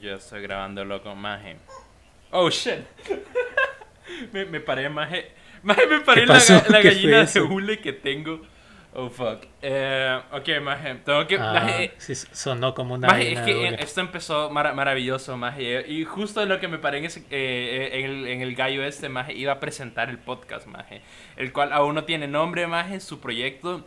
yo estoy grabando loco, maje. Oh shit. me, me paré, maje. Maje, me paré la, la ¿Qué gallina de hule que tengo. Oh fuck. Eh, ok, maje. Tengo que. Ah, maje, sí, sonó como una Maje, es que eh, esto empezó mara- maravilloso, maje. Y justo en lo que me paré en, ese- eh, en, el, en el gallo este, maje, iba a presentar el podcast, maje. El cual aún no tiene nombre, maje. Su proyecto,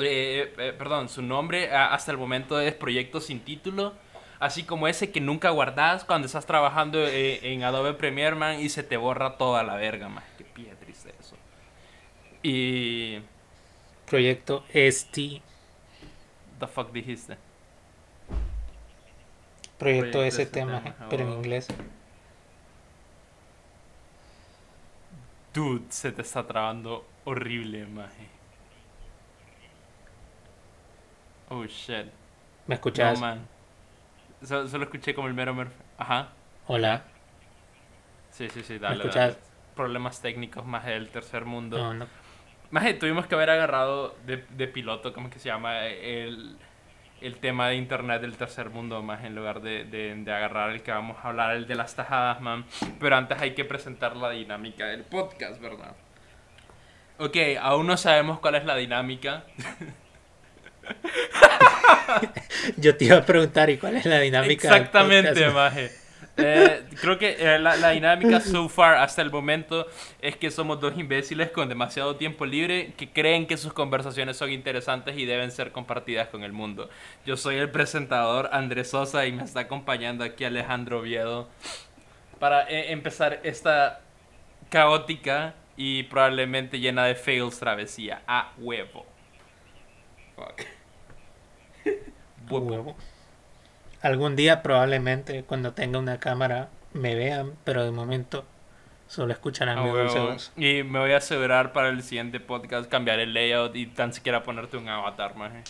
eh, eh, perdón, su nombre hasta el momento es Proyecto Sin Título. Así como ese que nunca guardas cuando estás trabajando eh, en Adobe Premiere, man, y se te borra toda la verga, maje. Qué pie triste eso. Y... Proyecto ST. The fuck dijiste? Proyecto Proyecto ST, ajá, pero en inglés. Dude, se te está trabando horrible, maje. Oh shit. ¿Me escuchas? No, man. So- solo escuché como el mero mero. Ajá. Hola. Sí, sí, sí, dale. escuchas? dale. Problemas técnicos más del tercer mundo. No, no. Maje, tuvimos que haber agarrado de, de piloto, ¿cómo que se llama? El, el tema de internet del tercer mundo, más en lugar de, de, de agarrar el que vamos a hablar, el de las tajadas, man. Pero antes hay que presentar la dinámica del podcast, ¿verdad? Ok, aún no sabemos cuál es la dinámica. Yo te iba a preguntar, ¿y cuál es la dinámica? Exactamente, maje. Eh, creo que eh, la, la dinámica so far hasta el momento es que somos dos imbéciles con demasiado tiempo libre que creen que sus conversaciones son interesantes y deben ser compartidas con el mundo. Yo soy el presentador Andrés Sosa y me está acompañando aquí Alejandro Oviedo para eh, empezar esta caótica y probablemente llena de fails travesía a huevo. Fuck. Huevo. Algún día probablemente cuando tenga una cámara me vean, pero de momento solo escucharán mi dulce voz. Y me voy a asegurar para el siguiente podcast cambiar el layout y tan siquiera ponerte un avatar, maje.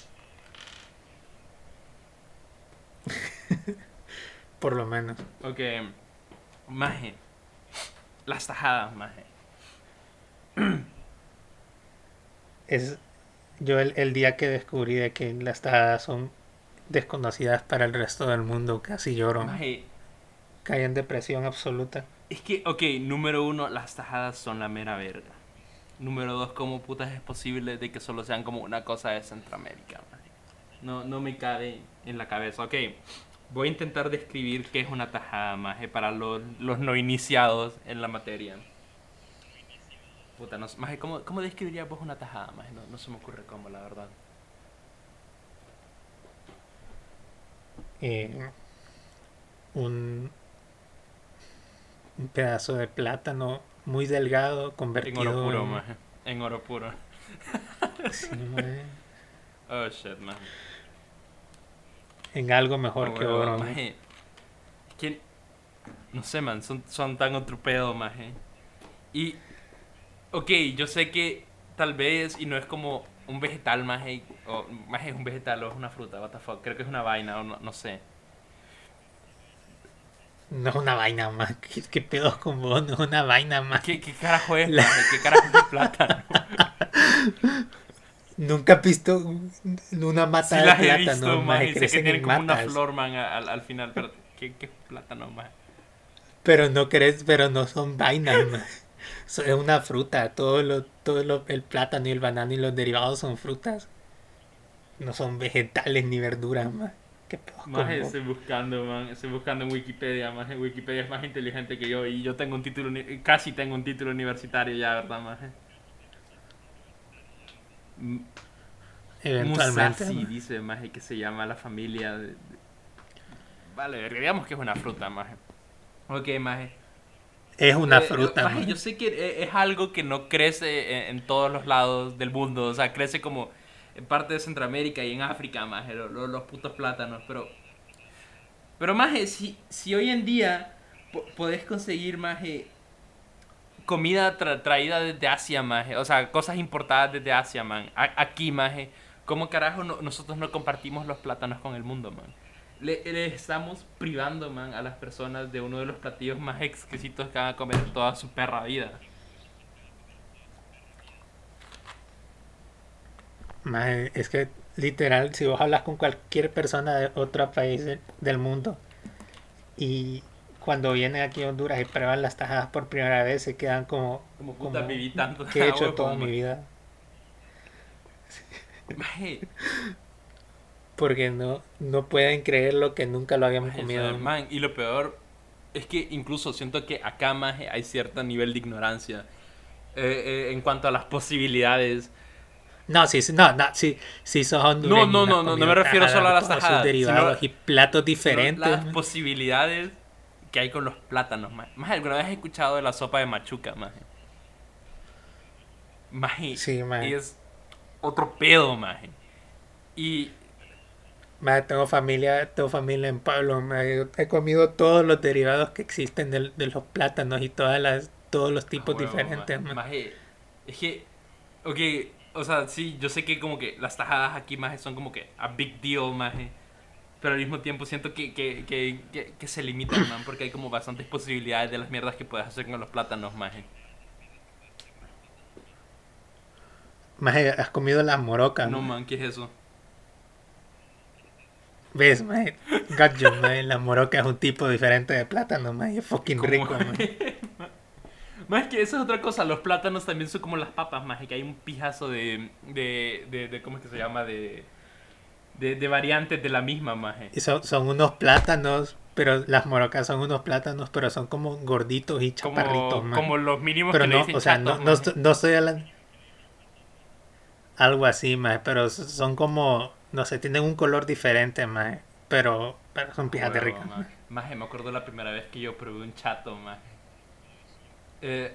Por lo menos. Ok. Maje. Las tajadas, maje. Es yo el, el día que descubrí de que las tajadas son desconocidas para el resto del mundo, casi lloro. Maje. Caí en depresión absoluta. Es que, ok, número uno, las tajadas son la mera verga. Número dos, ¿cómo putas es posible de que solo sean como una cosa de Centroamérica, maje? No, no me cabe en la cabeza. Ok, voy a intentar describir qué es una tajada, maje, para los, los no iniciados en la materia. Puta, no, maje, ¿cómo, ¿cómo describirías vos una tajada, maje? No, no se me ocurre cómo, la verdad. Eh, un, un pedazo de plátano muy delgado En convertido oro puro, en- maje. En oro puro. sí, Oh, shit, maje. en algo mejor Ah, que oro. maje. ¿Quién? No sé, man, son, son tan otro pedo, maje. Y, ok, yo sé que tal vez, y no es como un vegetal, maje, o maje es un vegetal o es una fruta, what the fuck, creo que es una vaina, o no, no sé. No es una vaina más. ¿Qué, qué pedos con vos? No es una vaina más. ¿Qué, qué carajo es, La-? ¿Qué carajo es el plátano? Nunca has visto un- una mata Sí de he plátano. visto, sé que crecen tienen en como una matas. flor, man, al, al final, pero ¿qué, qué plátano, maje? Pero no crees, pero no son vainas, mae. So- Es una fruta. Todo lo, todo lo, el plátano y el banano y los derivados son frutas. No son vegetales ni verduras, más. Qué pedos con Más estoy buscando, man. Estoy buscando en Wikipedia. Más Wikipedia es más inteligente que yo. Y yo tengo un título, casi tengo un título universitario ya, ¿verdad, más? Eventualmente. Musashi dice, más que se llama la familia. de- Vale, digamos que es una fruta, más. Ok, más. Es una Eh, fruta, yo sé que e- es algo que no crece en, en todos los lados del mundo. O sea, crece como en parte de Centroamérica y en África, más los, los putos plátanos. Pero, pero más si, si hoy en día po- podés conseguir más comida tra- traída desde Asia, más o sea, cosas importadas desde Asia, man, a- aquí, más ¿cómo carajo no- nosotros no compartimos los plátanos con el mundo, man? Le, le estamos privando, man, a las personas de uno de los platillos más exquisitos que van a comer toda su perra vida. Mae, es que literal, si vos hablas con cualquier persona de otro país de- del mundo, y cuando vienen aquí a Honduras y prueban las tajadas por primera vez se quedan como... Como puta viví tanto. ¿Qué he hecho toda man. mi vida? Maje, Porque no, no pueden creer lo que nunca lo habíamos comido. man, y lo peor es que incluso siento que acá más hay cierto nivel de ignorancia eh, eh, en cuanto a las posibilidades. No, sí, no, no, sí, sí sos hondureño, no, no, no, no comido me refiero solo a las tajadas, derivados y platos diferentes. Las man. posibilidades que hay con los plátanos, más. Más alguna vez he escuchado de la sopa de machuca, más. Maje, Sí, maje. y es otro pedo, maje. Y Maje, tengo familia, tengo familia en Pablo, he comido todos los derivados que existen del- de, los plátanos y todas las, todos los tipos Ah, diferentes. man. es que, ok, o sea, sí, yo sé que como que las tajadas aquí, maje, son como que a big deal, maje. Pero al mismo tiempo siento que, que, que, que, que se limitan, man, porque hay como bastantes posibilidades de las mierdas que puedes hacer con los plátanos, maje. Maje, has comido las morocas. No, man. man, ¿qué es eso? ¿Ves, maje? Got you, maje. La moroca es un tipo diferente de plátano, maje. Es fucking rico. Más que eso es otra cosa, los plátanos también son como las papas, más que hay un pijazo de, de, de, de- ¿cómo es que se llama? De, de, de variantes de la misma, maje. Y son, son unos plátanos, pero las morocas son unos plátanos, pero son como gorditos y chaparritos, Como, como los mínimos Pero que le no, dicen o sea, chatos, no, no, no estoy hablando. Algo así, más, pero son como, no sé, tienen un color diferente, más, pero, pero son pijas de ricas. Maje, me acuerdo la primera vez que yo probé un chato, maje. Eh,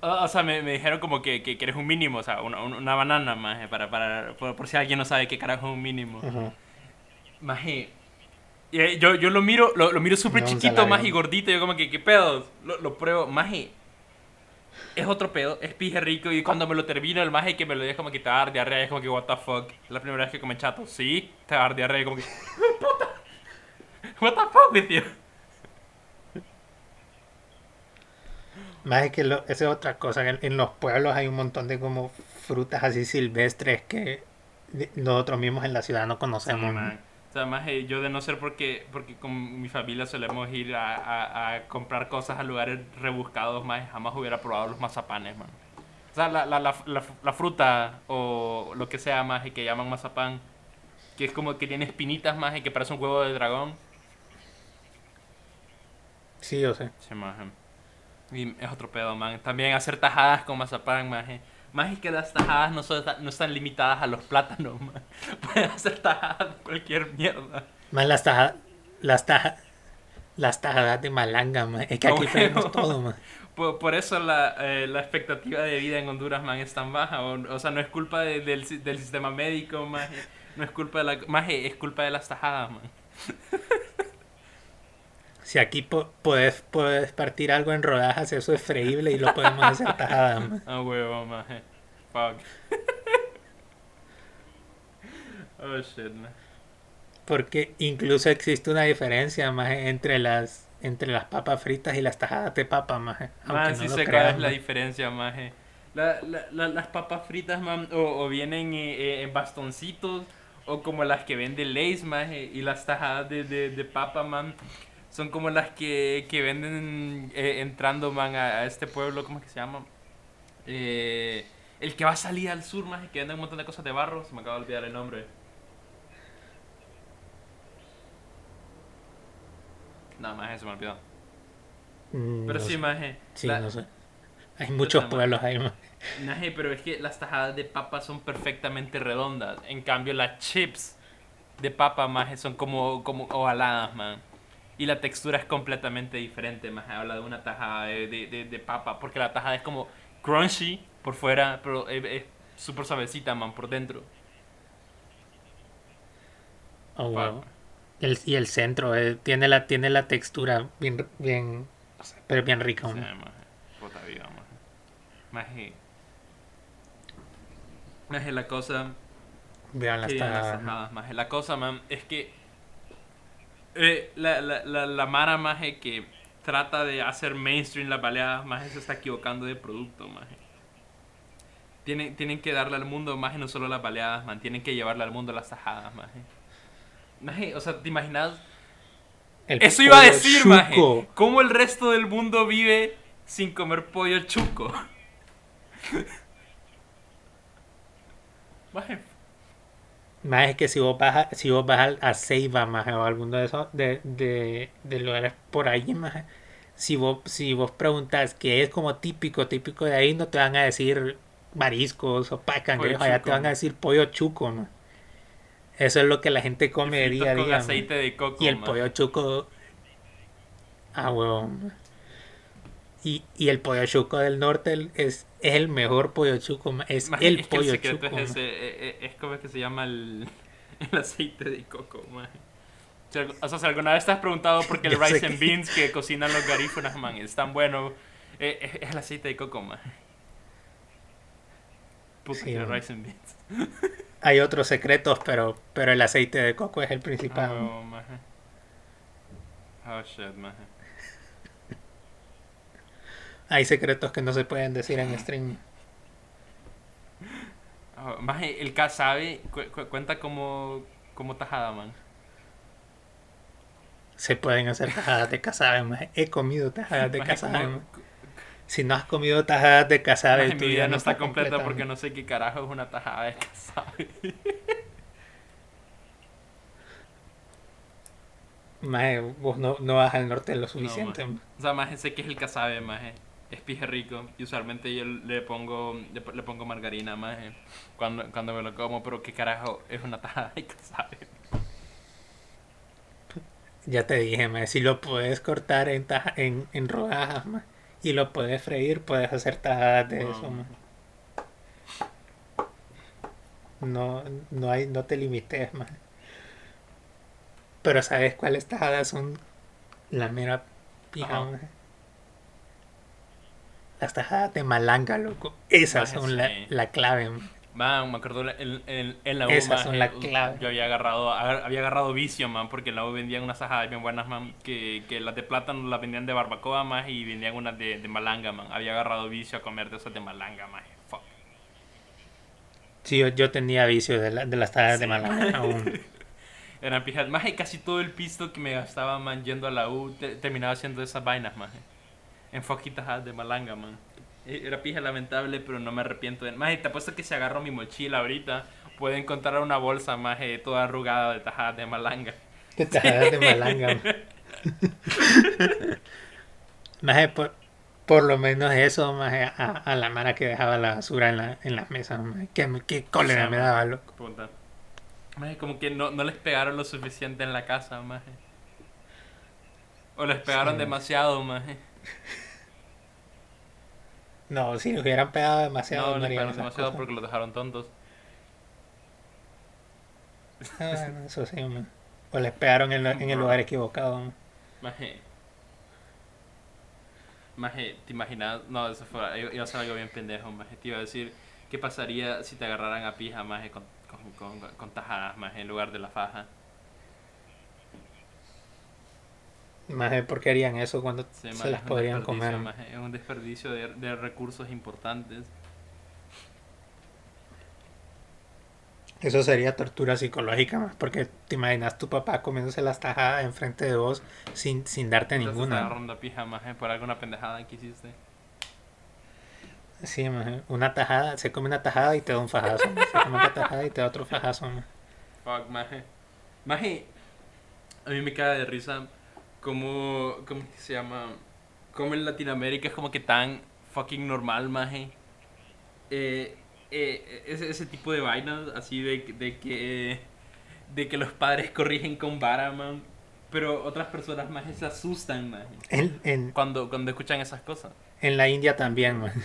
o sea, me, me dijeron como que, que, que eres un mínimo, o sea, una, una- banana, maje, para, para, por, por si alguien no sabe qué carajo es un mínimo. Maje. y, eh, Yo, yo lo miro, lo, lo miro súper No, chiquito, más y gordito. Yo como que, ¿qué pedos? Lo, lo pruebo. Maje. Es otro pedo, es pije rico. Y cuando me lo termino, el maje que me lo deja como que te va a dar diarrea. Es como que, what the fuck. La primera vez que come chato. Sí, te va a dar diarrea. Como que, puta. What the fuck with you? Más es que lo- esa es otra cosa, en, en los pueblos hay un montón de como frutas así silvestres que nosotros mismos en la ciudad no conocemos. Sí. O sea, maje, yo de no ser porque, porque con mi familia solemos ir a, a- a comprar cosas a lugares rebuscados, más jamás hubiera probado los mazapanes, man. O sea, la, la, la, la, fruta o lo que sea, más que llaman mazapán, que es como que tiene espinitas, más y que parece un huevo de dragón. Sí, yo sé. Sí, maje. Y es otro pedo, man. También hacer tajadas con mazapán, maje. Más es que las tajadas no, son, no están limitadas a los plátanos, man. Pueden hacer tajadas de cualquier mierda. Más las tajas, las tajas, las tajadas de malanga, man. Es que aquí tenemos todo, man. Por, por eso la, eh, la expectativa de vida en Honduras, man, es tan baja. O, o sea, no es culpa de- del, del sistema médico, maje. No es culpa de la... Maje, es culpa de las tajadas, man. Si aquí po- podés, podés partir algo en rodajas, eso es freíble y lo podemos hacer tajada, man. Ah, huevo, maje. Fuck. oh, shit, man. Porque incluso existe una diferencia más entre las entre las papas fritas y las tajadas de papa, más. Man, sí sé cuál es la diferencia, maje. La, la, la- las papas fritas, man, o, o vienen eh, eh, en bastoncitos, o como las que vende Lays, maje, y las tajadas de, de, de papa, man, son como las que, que venden eh, entrando, man, a, a este pueblo, ¿cómo es que se llama? Eh, el que va a salir al sur, maje, que venden un montón de cosas de barro, se me acaba de olvidar el nombre. No, maje, se me olvidó. Mm, Pero no sí, maje. Sí, la- no sé. Hay muchos pueblos ahí, más. Naje, pero es que las tajadas de papa son perfectamente redondas. En cambio, las chips de papa, maje, son como, como ovaladas, man. Y la textura es completamente diferente, maje. Habla de una tajada de, de, de- de papa. Porque la tajada es como crunchy por fuera, pero es súper suavecita, man, por dentro. Oh, wow. El- y el centro eh, tiene la tiene la textura bien bien pero bien rica. Sí, ¿no? maje. Puta vida, maje. Maje. Maje, la cosa... Vean las Sí, las tajadas. tajadas, maje. La cosa, man, es que eh, la, la, la, la Mara, maje, que trata de hacer mainstream las baleadas, maje, se está equivocando de producto, maje. Tienen, tienen que darle al mundo, maje, no solo las baleadas, man. Tienen que llevarle al mundo las tajadas, maje. Maje, o sea, ¿te imaginas El Eso iba a decir, chuco. maje. ¿Cómo el resto del mundo vive sin comer pollo chuco? Maje, Más es que si vos vas a, si vos vas a Ceiba, más o alguno de esos de, de, de lugares por ahí, más si vos, si vos preguntas qué es como típico, típico de ahí, no te van a decir mariscos o pacangueros, allá te van a decir pollo chuco. Eso es lo que la gente come día a día. aceite de coco. Y el pollo chuco. Ah, huevón. Y, y el pollo chuco del norte es, es el mejor pollo chuco. Es el es pollo el secreto chuco. es ese, eh, eh, es como que se llama el, el aceite de coco, algu- O sea, si alguna vez te has preguntado por qué el rice and beans que cocinan los garífunas, man, es tan bueno, eh, es, es el aceite de coco, man. Puta Sí, que man. rice and beans. Hay otros secretos, pero, pero el aceite de coco es el principal. Oh. Oh, shit, maje. Hay secretos que no se pueden decir en stream. Oh, maje, el casabe cu- cu- cuenta como, como tajada, man. Se pueden hacer tajadas de casabe. ma. He comido tajadas de Maje, casabe. como-. Si no has comido tajadas de casabe, maje, tu mi vida no está completa completa, porque no sé qué carajo es una tajada de casabe. Maje, vos no, no vas al norte lo suficiente. maje. O sea, más sé que es el casabe, maje. Es pije rico. Y usualmente yo le pongo le, le pongo margarina, maje. Cuando, cuando me lo como, pero qué carajo es una tajada de. Ya te dije, ma, si lo puedes cortar en, taja- en, en rodajas ma, y lo puedes freír, puedes hacer tajadas de eso. ma. No, no, hay, no te limites más. Pero ¿sabes cuáles tajadas son la mera pija? Las tajadas de malanga, loco. Esas son la, sí. la clave. ma. Man, me acuerdo en, en, en la U, Esas son la clave. Yo había agarrado, había agarrado vicio, man, porque en la U vendían unas tajadas bien buenas, man, que, que las de plátano las vendían de barbacoa, más y vendían unas de, de malanga, man. Había agarrado vicio a comer de esas de malanga, man. Fuck. Sí, yo, yo tenía vicio de, la- de las tajadas de malanga aún. Eran pijas. Más casi todo el pisto que me gastaba, man, yendo a la U, te- terminaba haciendo esas vainas, man. En foquitas de malanga, man. E- Era pija lamentable, pero no me arrepiento de Más te apuesto que si agarro mi mochila ahorita, puedo encontrar una bolsa, más toda arrugada de tajadas de malanga. De tajadas de malanga. ma. Maje, por, por lo menos eso, maje, a, a la mara que dejaba la basura en, la, en las mesas. Qué, qué cólera me daba, loco. Puta. Maje, como que no, no les pegaron lo suficiente en la casa, maje. O les pegaron Sí. demasiado, maje. No, si le hubieran pegado demasiado, No, harían pegaron demasiado cosas. porque los dejaron tontos. Ah, bueno, eso sí. O les pegaron en, en el lugar equivocado. maje. Maje. Maje, ¿te imaginas? No, eso fue. Iba iba a ser algo bien pendejo, maje. Te iba a decir, ¿qué pasaría si te agarraran a pija, maje, con, con, con, con tajadas, maje, en lugar de la faja? Maje, ¿por qué harían eso cuando Sí, se las podrían comer? Es un desperdicio de, de recursos importantes. Eso sería tortura psicológica, más porque te imaginas tu papá comiéndose las tajadas enfrente de vos sin, sin darte Entonces ninguna. pija, maje, por alguna pendejada que hiciste. Sí, maje. Una tajada, se come una tajada y te da un fajazo. Se come otra tajada y te da otro fajazo. maje. Fuck, maje. Maje, a mí me cae de risa como, ¿cómo que se llama? Como en Latinoamérica es como que tan fucking normal, maje. Eh, eh, ese, ese tipo de vainas, así de, de que de que los padres corrigen con vara, man. Pero otras personas más se asustan. En, en, Cuando, cuando escuchan esas cosas. en la India también, maje.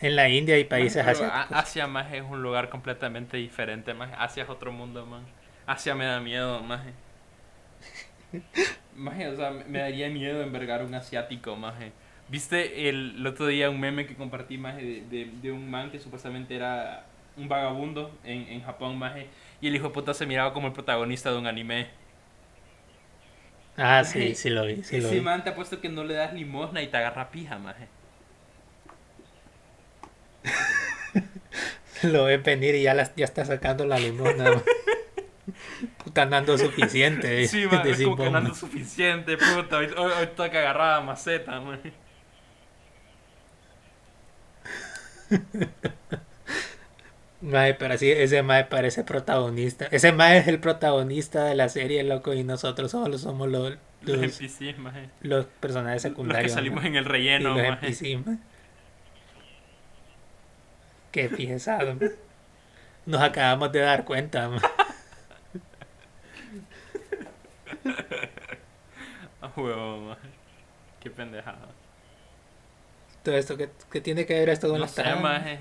En la India y países pero asiáticos. a- Asia, más es un lugar completamente diferente, más Asia es otro mundo, man. Asia me da miedo, maje. Maje, o sea, me daría miedo envergar un asiático, maje. ¿Viste el, el otro día un meme que compartí, maje, de, de, de un man que supuestamente era un vagabundo en, en Japón, maje? Y el hijo de puta se miraba como el protagonista de un anime. Ah, sí, sí lo vi, sí lo Ese vi. man te ha puesto que no le das limosna y te agarra pija, maje. Lo ves venir y ya, las, ya está sacando la limosna. maje. puta nando suficiente. Sí, man, es decís como que vos, no ando man. suficiente, puta. Hoy, hoy, hoy toca agarrar maceta, man. Mae, pero así, ese Mae parece protagonista. Ese Mae es el protagonista de la serie, loco, y nosotros solo somos los, Los los, los personajes Los secundarios. que salimos mae. en el y relleno, los man. NPC, mae. Qué pesado. mae. Nos acabamos de dar cuenta. mae. A huevo, man. Qué pendejada. Todo esto, ¿qué, qué tiene que ver esto con No las sé, maje.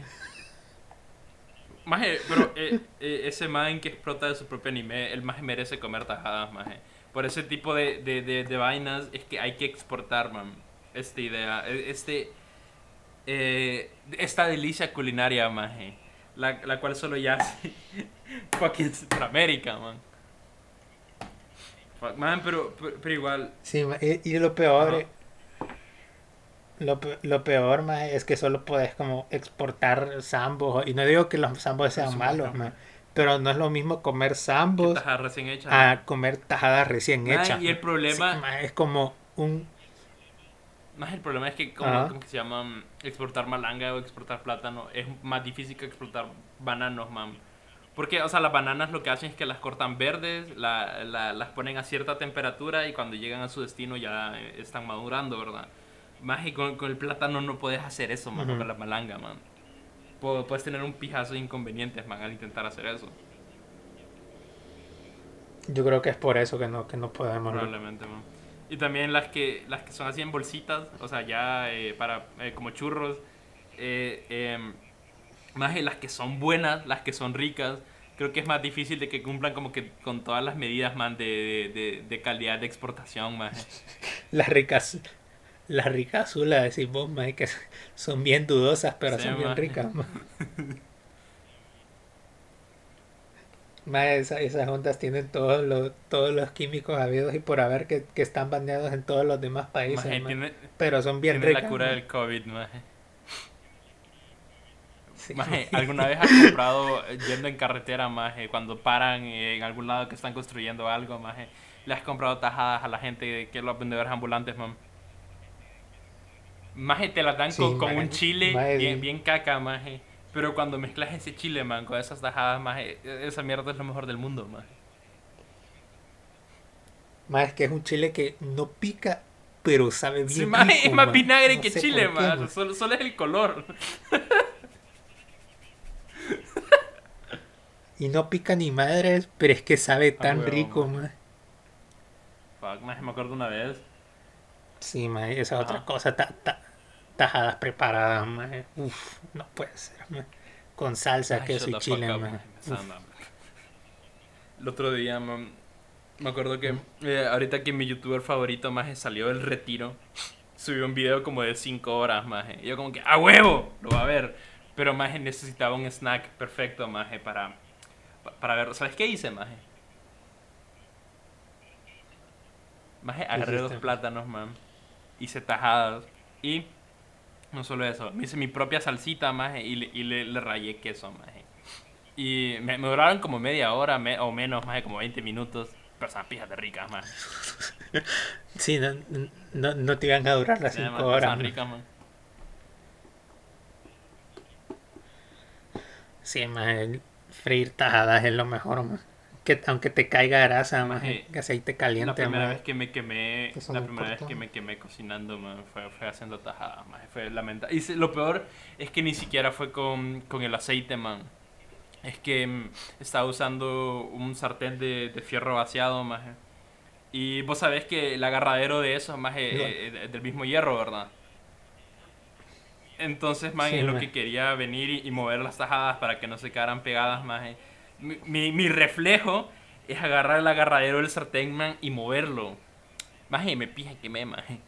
Maje, pero eh, eh, ese man que explota de su propio anime, el maje merece comer tajadas, maje. Por ese tipo de, de, de, de vainas es que hay que exportar, man. Esta idea, e- este... eh, esta delicia culinaria, maje. La, la cual solo ya hace fucking Centroamérica, man. Fuck, man, pero, pero, pero igual... Sí, y, y lo peor, lo, lo peor, ma, es que solo puedes como exportar zambos. Y no digo que los zambos sean Eso, malos, ma, pero no es lo mismo comer zambos recién a comer tajadas recién Ma, hechas. y el ma. problema- Sí, ma, es como un... Más el problema es que como, que se llama mm, exportar malanga o exportar plátano es más difícil que exportar bananos, man. Porque, o sea, las bananas lo que hacen es que las cortan verdes, la- la- las ponen a cierta temperatura y cuando llegan a su destino ya eh, están madurando, ¿verdad? Más y con, con el plátano no puedes hacer eso, man, Ujú. con la malanga, man. Pu- Puedes tener un pijazo de inconvenientes, man, al intentar hacer eso. Yo creo que es por eso que no, que no podemos. Probablemente, man. Y también las que, las que son así en bolsitas, o sea, ya eh, para eh, como churros. Eh, em, más de las que son buenas, las que son ricas, creo que es más difícil de que cumplan como que con todas las medidas, man, de, de, de calidad de exportación, más. Las ricas... Las ricas azules, decís vos, ma, que son bien dudosas, pero Sí, son bien ricas. Ma. Ma, esa- esas ondas tienen todos los, todos los químicos habidos y por haber que, que están baneados en todos los demás países. Maje, tiene, Pero son bien tiene ricas. la cura del COVID, maje. Sí. Maje, ¿alguna vez has comprado eh, yendo en carretera, maje, cuando paran eh, en algún lado que están construyendo algo, maje? ¿Le has comprado tajadas a la gente que los vendedores ambulantes, man? Maje, te las dan Sí, con, con maje. un chile Maje, bien, bien caca, maje. Pero cuando mezclas ese chile, man, con esas tajadas, maje, esa mierda es lo mejor del mundo, maje. Ma, es que es un chile que no pica, pero sabe bien. Sí, maje, rico, es más vinagre No que chile, qué, man. Solo, solo es el color. Y no pica ni madres, pero es que sabe tan huevo, rico, ma. ma. Fuck, me acuerdo una vez. Sí, ma, esa es otra cosa. ta- ta- tajadas preparadas, ma. Uf, no puede ser, ma. Con salsa, Ay, queso shut y chile, up, ma. maje, me está Uf. dando hambre. El otro día, man, me acuerdo que eh, ahorita que mi youtuber favorito más salió del retiro, subió un video como de 5 horas más. Y yo como que, ¡a huevo! Lo va a ver. Pero más necesitaba un snack perfecto más para, pa- para ver. ¿Sabes qué hice más? Más agarré dos plátanos, man. Hice tajadas. Y no solo eso, me hice mi propia salsita más y, le, y le, le rayé queso más. Y me, me duraron como media hora me- o menos, más como 20 minutos. Pero estaban pijas de ricas, man. Sí, no, no, no te iban a durar las Sí, man, 5 horas. ricas, man. Sí, ma, el freír tajadas es lo mejor, ma. Que, aunque te caiga grasa, Maje, aceite La caliente, primera ma. vez que me quemé, la primera vez que me quemé cocinando, man, fue, fue haciendo tajadas, man, fue lamentable. Y se- lo peor es que ni siquiera fue con, con el aceite, man. Es que mm, estaba usando un sartén de, de fierro vaciado, maje. Y vos sabés que el agarradero de eso, más es del mismo hierro, ¿verdad? Entonces, man, Sí, es lo ma. que quería venir y, y mover las tajadas para que no se quedaran pegadas, más. Mi, mi, mi reflejo es agarrar el agarradero del sartén, man, y moverlo. Maje, me pija que me, maje.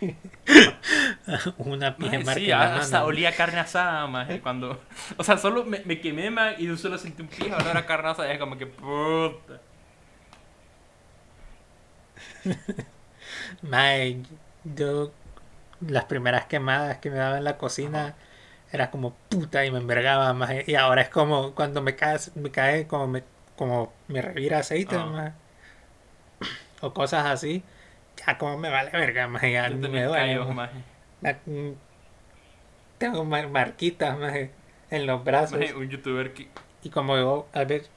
Una pija Maje, sí, la hasta mano. olía carne asada, maje, cuando... O sea, solo me, me quemé, man, y solo sentí un pija olor a carne asada, y es como que, puta. Mae, yo las primeras quemadas que me daba en la cocina era como puta y me envergaba más. Y ahora es como cuando me cae, me cae como me, como me revira aceite Ah. más. O cosas así. Ya como me vale verga más. Ya Yo me duele. más. La- mm, tengo mar- marquitas más en los brazos. Maje, un youtuber que... Y como yo a veces,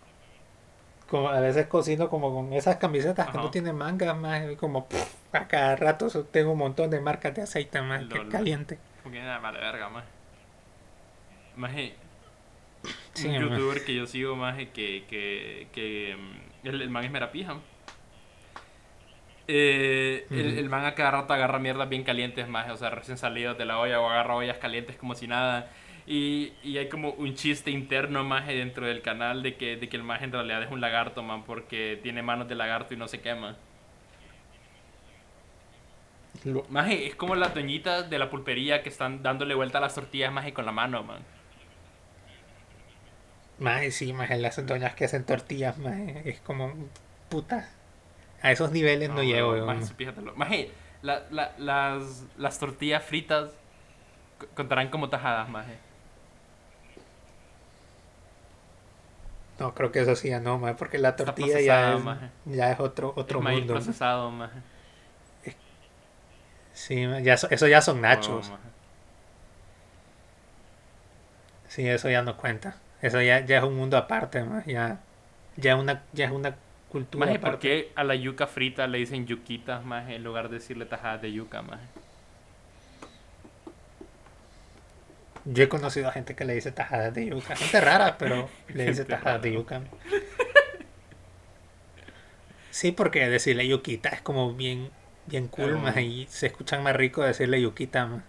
como a veces cocino como con esas camisetas que no tienen mangas más, y como pff, a cada rato tengo un montón de marcas de aceite más que caliente. Porque nada, vale verga, maje. Maje, Sí, un youtuber que yo sigo, maje, que, que, que mm, el, el man es merapija. Eh, el, man a cada rato agarra mierdas bien calientes, maje, o sea, recién salidos de la olla o agarra ollas calientes como si nada. Y, y hay como un chiste interno, maje, dentro del canal de que, de que el maje en realidad es un lagarto, man, porque tiene manos de lagarto y no se quema. Lo- Maje, es como las doñitas de la pulpería que están dándole vuelta a las tortillas, maje, con la mano, man. Más sí, más las doñas que hacen tortillas, más es como puta. A esos niveles no, llego, maje, yo, maje, fíjatelo. Maje, la- la- las, las tortillas fritas contarán como tajadas, maje. No, creo que eso sí ya no, más porque la tortilla ya es, maje. ya es otro otro es maíz mundo. procesado, maje. Sí, ya so- eso ya son nachos. Oh. Sí, eso ya no cuenta. Eso ya, ya es un mundo aparte, ma, ya ya una ya es una cultura Maje, ¿por qué a la yuca frita le dicen yuquitas, maje, en lugar de decirle tajadas de yuca, maje? Yo he conocido a gente que le dice tajadas de yuca. Gente rara, pero le dice tajadas de yuca. Sí, porque decirle yuquita es como bien, bien cool, ma, y se escuchan más rico decirle yuquita, ma.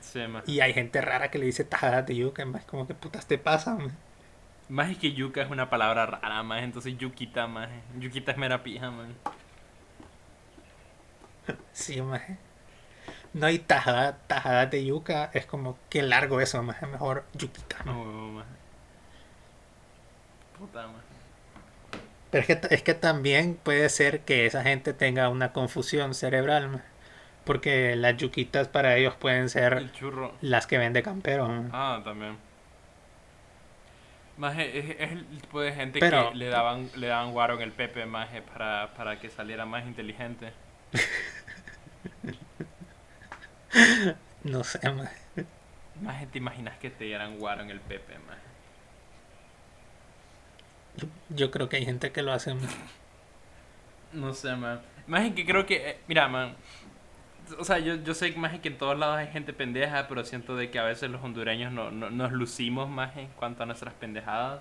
Sí, maje. Y hay gente rara que le dice tajadas de yuca, ma, es como que putas te pasa, ma. Más es que yuca es una palabra rara, maje, entonces yuquita, maje. Yuquita es mera pija, maje. Sí, ma. No hay tajada, tajadas de yuca, es como que largo eso, ma, mejor yuquita. ma. No, maje. Puta, maje. Pero es que, es que también puede ser que esa gente tenga una confusión cerebral, porque las yuquitas para ellos pueden ser El churro. las que vende campero. Ah, también. Maje, es, es el tipo de gente Pero- que le daban, le daban guaro en el Pepe, maje, para, para que saliera más inteligente. No sé, ma. Maje, ¿te imaginas que te dieran guaro en el Pepe, maje? Yo, creo que hay gente que lo hace. No sé, man. Más que creo que, eh, mira, man. O sea, yo, yo sé más que en todos lados hay gente pendeja, pero siento de que a veces los hondureños no, no- nos lucimos más en cuanto a nuestras pendejadas.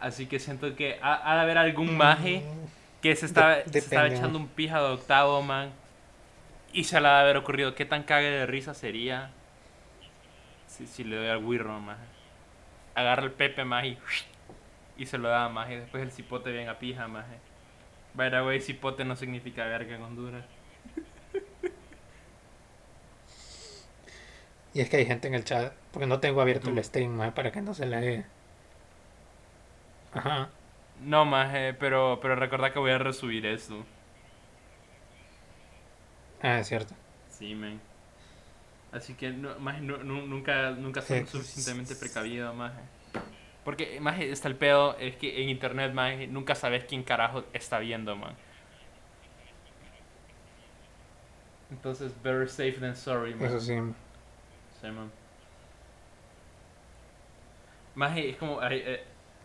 Así que siento que ha, ha de haber algún maje que se estaba, De- se estaba echando un pija de octavo, man. Y se le ha de haber ocurrido qué tan cague de risa sería si, si le doy al wirro, man. Agarra el pepe, más y, y se lo da, más. Y después el cipote bien a pija, más. By the way, cipote no significa verga en Honduras. Y es que hay gente en el chat, porque no tengo abierto el stream, ma, para que no se le... Ajá. No, más, pero, pero recordad que voy a resubir eso. Ah, es cierto. Sí, man. Así que no, maje, nu- nu- nunca, nunca soy Eh, suficientemente precavido, más. Porque, más está el pedo, es que en internet, más nunca sabes quién carajo está viendo, man. Entonces, better safe than sorry, man. Eso sí. Sí, man. Más es como, eh,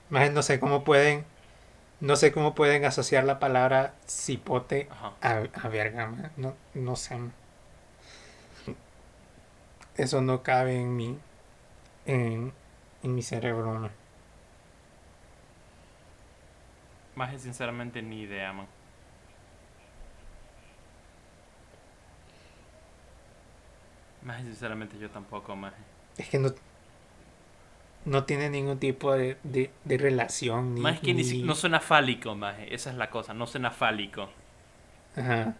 Más no sé cómo pueden... No sé cómo pueden asociar la palabra cipote ajá. a, a verga, ma. No, no sé. ma. Eso no cabe en mi... En, en mi cerebro, ma. Más sinceramente ni idea, man. Más sinceramente yo tampoco, más. Es que no... No tiene ningún tipo de, de, de relación. Ni, Más que ni, ni- no suena fálico, más. Esa es la cosa, no suena fálico. Ajá.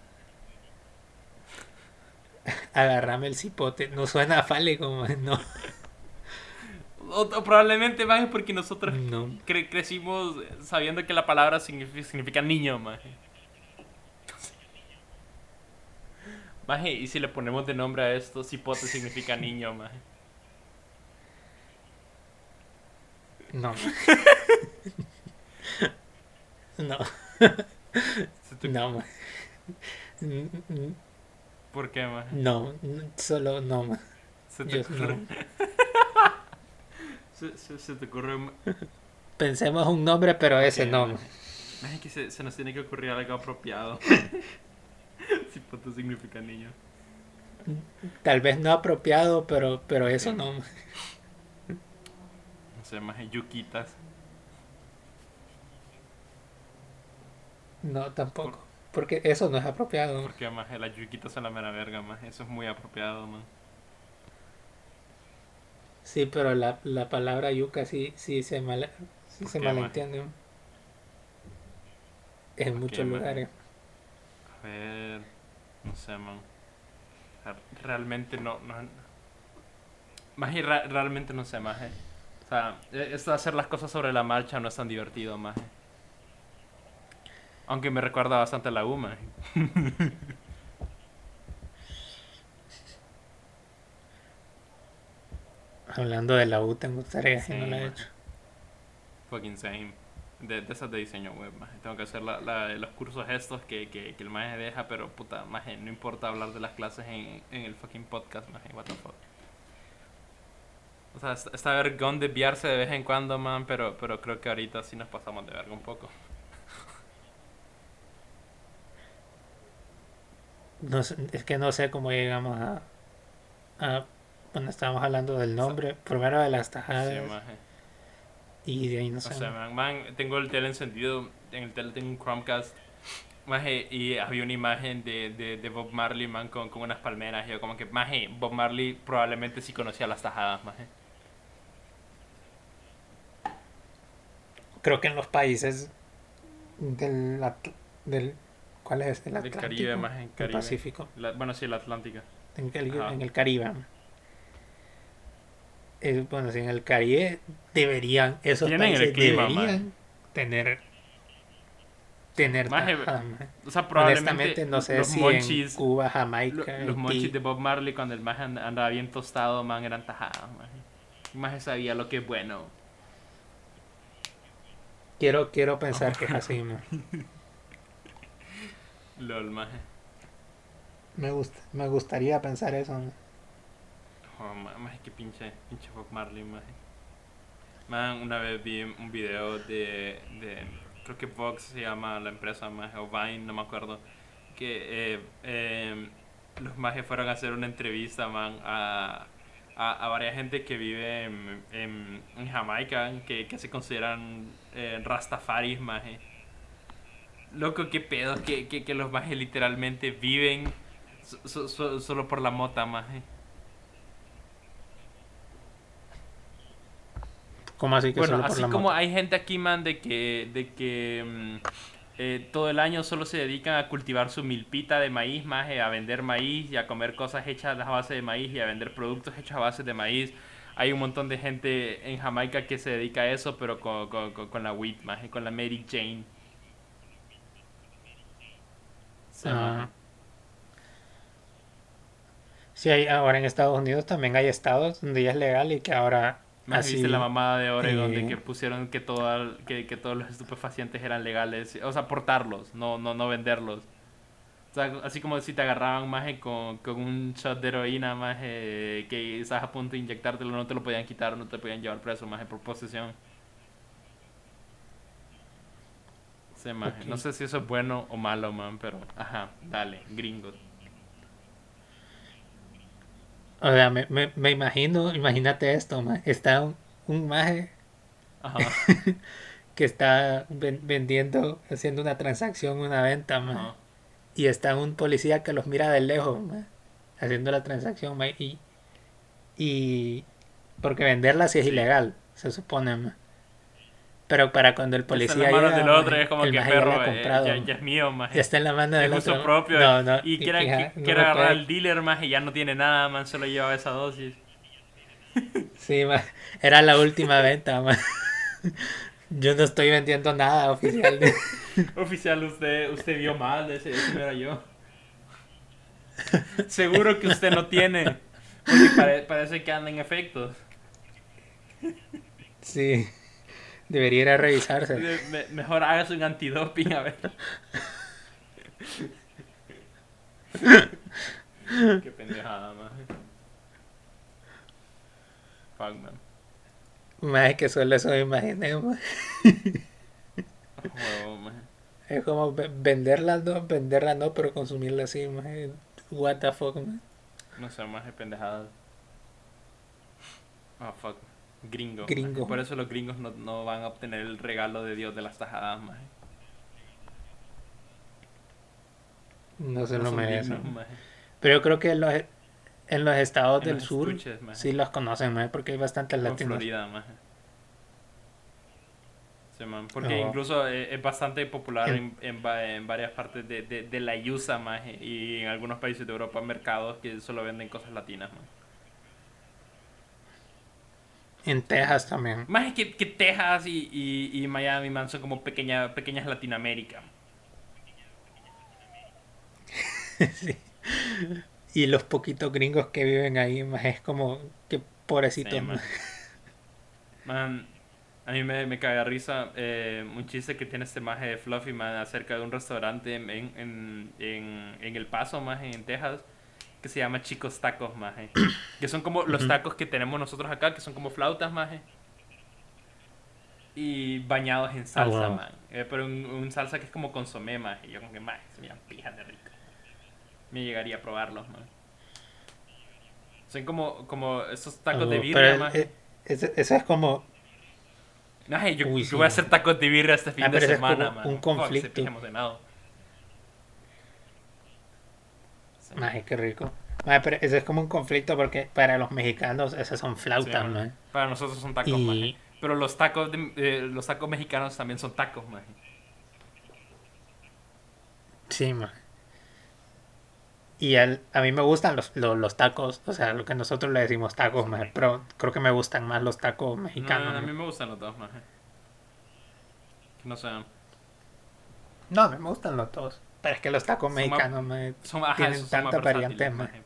Agarrame el cipote. No suena fálico, man, no. O, o probablemente más es porque nosotros No. cre- crecimos sabiendo que la palabra significa, significa niño, más. Maje, y si le ponemos de nombre a esto, cipote significa niño, maje. No. no. Se te- No, ma. N- n- ¿Por qué, maje? No, solo no, ma. Se te Yo no. Se, se- se te ocurre un- Pensemos un nombre, pero ese no. Maje, que se, se nos tiene que ocurrir algo apropiado. si puto significa niño. Tal vez no apropiado, pero, pero eso Sí. no. No sé, maje, yuquitas. No, tampoco. Porque eso no es apropiado. Porque, maje, las yuquitas son la mera verga, maje. Eso es muy apropiado, man. Sí, pero la, la palabra yuca sí, sí se, mal, sí ¿Por se malentiende. ma. En ¿Por muchos lugares. A ver, no sé, man. Re- Realmente no, no. Maje, ra- realmente no sé, maje. O sea, e- esto de hacer las cosas sobre la marcha no es tan divertido, maje. Aunque me recuerda bastante a la U, Hablando de la U, tengo tareas Sí, y no la he hecho. Fucking same. De, de esas de diseño web, maje. Tengo que hacer la, la- los cursos estos que, que, que el maje deja, pero puta, maje, no importa hablar de las clases en, en el fucking podcast, maje. What the fuck. O sea, está, está vergón desviarse de vez en cuando, man, pero, pero creo que ahorita sí nos pasamos de verga un poco. No es que no sé cómo llegamos a, a cuando estábamos hablando del nombre, primero de las tajadas Sí, maje. y de ahí no O sé. sea, man, man, tengo el tele encendido, en el tele tengo un Chromecast, maje, y había una imagen de, de, de Bob Marley, man, con, con unas palmeras, y yo como que, maje, Bob Marley probablemente sí conocía las tajadas, maje. Creo que en los países del, del ¿cuál es? El Del Atlántico, Caribe, más en el Caribe. Pacífico, La- bueno, sí, la Atlántica. en el, en el Caribe. Eh, bueno, si en el Caribe deberían, esos Tienen el países clima, deberían tener tener Maje. O sea, probablemente no sé los si monchis, en Cuba, Jamaica, los Haití, monchis de Bob Marley cuando el and- andaba bien tostado, man, eran. El maje sabía lo que es bueno. quiero quiero pensar que es así. maje. Lol, maje. Me gusta, me gustaría pensar eso. maje. Oh, ma- maje, qué pinche, pinche Bob Marley, maje. Man, una vez vi un video de, de creo que Vox se llama la empresa, maje, o Vine, no me acuerdo, que eh, eh, los majes fueron a hacer una entrevista, man, a, a, a varias gente que vive en, en, Jamaica, que, que se consideran eh, rastafaris, maje. Loco, qué pedo, que, que, que los majes literalmente viven so- so- solo por la mota, maje. ¿Cómo así que Bueno, solo por así la como moto? hay gente aquí, man, de que, de que mm, eh, todo el año solo se dedican a cultivar su milpita de maíz, más a vender maíz y a comer cosas hechas a base de maíz y a vender productos hechos a base de maíz. Hay un montón de gente en Jamaica que se dedica a eso, pero con, con, con- con la weed, más con la Mary Jane. Ah. Sí, hay, ahora en Estados Unidos también hay estados donde ya es legal y que ahora Más así viste la mamada de Oregon de eh, que pusieron que, todo, que, que todos los estupefacientes eran legales. O sea, portarlos, no, no, no venderlos. O sea, así como si te agarraban más con, con un shot de heroína más que estás a punto de inyectártelo, no te lo podían quitar, no te podían llevar preso más por posesión. Sí. No sé si eso es bueno o malo, man, pero ajá, dale, gringos. O sea, me, me, me imagino, imagínate esto, ma, está un, un maje Ajá. que está ven- vendiendo, haciendo una transacción, una venta, ma, ajá. y está un policía que los mira de lejos, haciendo la transacción, y, y porque venderla sí es ilegal, se supone. Pero para cuando el Está en policía las manos llega, del otro es como el que ya la perro, eh, comprado, ya, ya es mío. Ya está en la mano del otro. propio. No, no, y quiere, fija, no quiere agarrar al dealer más y ya no tiene nada, man, solo lleva esa dosis. Sí, era la última venta, ma. Yo no estoy vendiendo nada oficial. de- Oficial, usted, usted vio mal, ese, ese no era yo. Seguro que usted no tiene. Porque pare- parece que anda en efectos. Sí. Debería ir a revisarse. Me- mejor hagas un antidoping, a ver. Qué pendejada, maje. Fuck, man. Más es que solo eso me imaginé, ma. Huevo, maje. Es como ve- venderla no, venderla no, pero consumirla sí, ma. What the fuck, ma. No sé, más de pendejadas. Ah, fuck. Gringo. Por eso los gringos no, no van a obtener el regalo de Dios de las tajadas, maje. No se No lo merecen. maje. Pero yo creo que en los, en los estados En del los sur estuches, sí los conocen, ma, porque hay bastantes en latinos. Florida, maje. Sí, man. Porque Oh. incluso eh, es bastante popular En- en, en, va- en varias partes de, de, de la yusa, maje, y en algunos países de Europa mercados que solo venden cosas latinas, man. En Texas también. Más es que, que Texas y, y, y Miami, man, son como pequeña, pequeñas Latinoamérica. Sí. Y los poquitos gringos que viven ahí, más es como que pobrecitos. Sí, ma. man. Man, a mí me, me de risa eh, un chiste que tiene este maje de Fluffy, man, acerca de un restaurante en, en, en, en- El Paso, maje, en Texas, que se llama Chicos Tacos, maje. Que son como los tacos que tenemos nosotros acá, que son como flautas, maje. Y bañados en salsa, wow. man. Eh, pero un, un salsa que es como consomé, maje. Yo como que, maje, se miran pijas de rico. Me llegaría a probarlos, man. Son como, como esos tacos de birria, pero, maje. eh, ese- eso es como yo, Uy, yo sí, voy a hacer tacos de birria este fin Ah, de ese es semana, man. un conflicto emocionado. Sí. Ay, qué rico. Ma, pero ese es como un conflicto porque para los mexicanos esas son Sí, flautas, man. ma. Para nosotros son tacos, Y-. Pero los tacos, de- eh, los tacos mexicanos también son tacos, maje. Sí, ma. Y al- a mí me gustan los, los, los tacos, o sea, lo que nosotros le decimos tacos, ma, pero creo que me gustan más los tacos No, mexicanos. a mí me gustan los dos, maje. No sé. No, a mí me gustan los dos. Pero es que los tacos más- mexicanos ma, Son, ajá, tienen más tantas variantes, maje.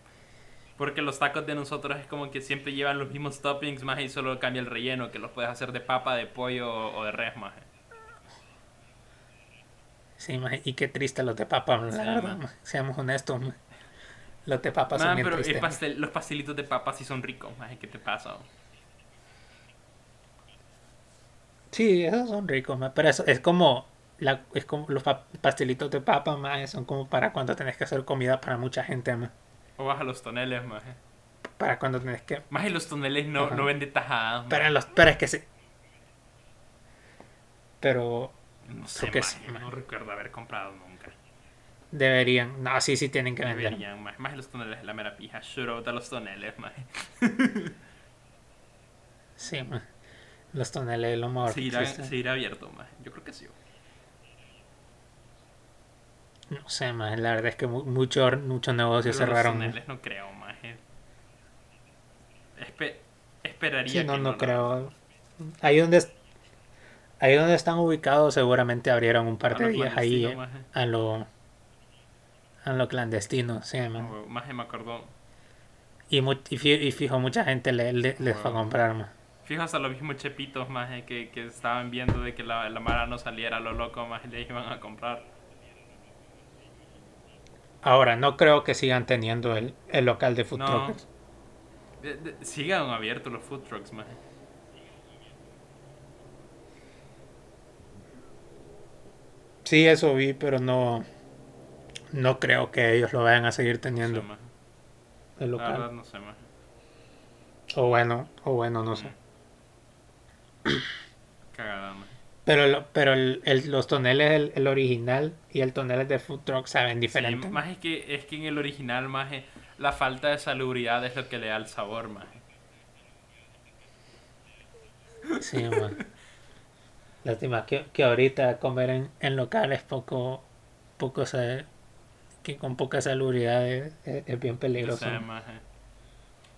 Porque los tacos de nosotros es como que siempre llevan los mismos toppings, más y solo cambia el relleno, que los puedes hacer de papa, de pollo o de res, maje. Sí, y qué triste los de papa, la Sí, verdad, seamos honestos. Los de papa son bien pero pastel- los pastelitos de papa sí son ricos, maje, ¿qué te pasa? Sí, esos son ricos, pero eso es como la, es como los pa- pastelitos de papa, ma, son como para cuando tenés que hacer comida para mucha gente, ma. O vas a los toneles, maje. para cuando tenés que Más y los toneles no, Ajá. no venden tajadas. maje. pero en los pero es que sí. Pero No sé, creo que maje, sí, maje. no recuerdo haber comprado nunca. deberían, no, sí, sí tienen que vender. Deberían, maje. Más los toneles, la mera pija. Shout out a los toneles, maje. Sí, ma. Los toneles lo mejor seguirá abierto, maje. Yo creo que sí. No sé, ma, la verdad es que mu- muchos muchos negocios Pero cerraron. no creo, maje. Espe- esperaría Sí, que no, no creo. Ahí donde ahí donde están ubicados seguramente abrieron un par de días ahí eh, maje. a lo a lo clandestino, sí, ma. No, maje, me acordó. Y, y, fi- y fijo, mucha gente le, le- les fue a comprar, ma. Fijo hasta los mismos chepitos, maje, que, que estaban viendo de que la, la mara no saliera a lo loco, maje, le iban a comprar. Ahora, no creo que sigan teniendo el, el local de food No. truckers. De- de- sigan abiertos los food trucks, maje. Sí, eso vi, pero no no creo que ellos lo vayan a seguir No teniendo sé, el La verdad no sé, maje. O bueno, o bueno, no sé. Cagada, maje. Pero, lo- pero el, el- los toneles, el, el original y el tonel de food truck saben diferente. Sí, más es que, es que en el original, maje, la falta de salubridad es lo que le da el sabor, maje. Sí, man. Lástima que, que ahorita comer en, en locales poco, poco que con poca salubridad es, es- es bien peligroso. sé, maje.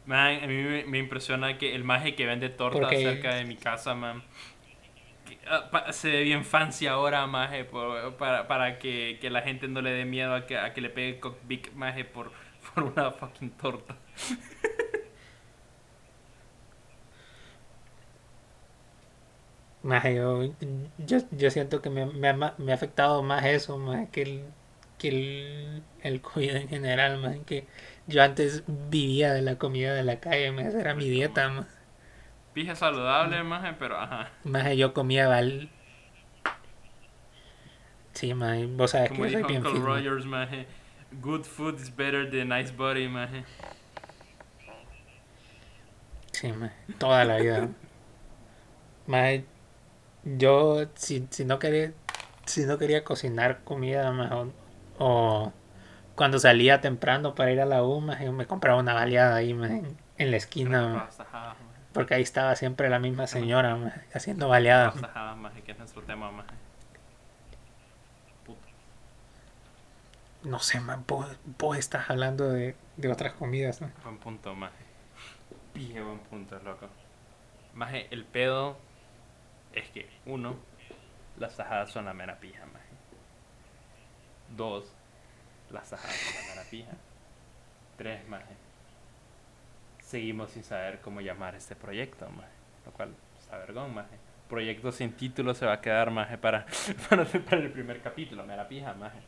Man, a mí me, me impresiona que el maje que vende tortas Porque- cerca de mi casa, man. Ah, se ve bien fancy ahora, maje, por- para, para que, que la gente no le dé miedo a que, a que le pegue Cock Big, maje, por, por una fucking torta. Más yo, yo, yo siento que me, me, ha, me ha afectado más eso, más que el, que el, el COVID en general, más que yo antes vivía de la comida de la calle, más era mi dieta, más, Pija saludable, maje, pero ajá. más yo comía val... Sí, más vos Como que yo soy dijo bien Uncle maje. Rogers, maje. Good food is better than nice body, maje. Sí, maje, toda la vida. Maje, yo si, si no quería si no quería cocinar comida maje, o, cuando salía temprano para ir a la U, maje, me compraba una baleada ahí maje, en, la esquina, maje, maje. Porque ahí estaba siempre la misma señora maje, haciendo baleadas. Las tajadas, maje, que es nuestro tema, maje. Puta. No sé, man, vos, vos estás hablando de, de otras comidas, ¿no? Buen punto, maje. Pije, buen punto, loco. Maje, el pedo es que, uno, las tajadas son la mera pija, maje. Dos, las tajadas son la mera pija. Tres, maje. Seguimos sin saber cómo llamar este proyecto, maje. Lo cual está vergón, maje. Proyecto sin título se va a quedar, maje, para, para, para el primer capítulo, mera pija, maje.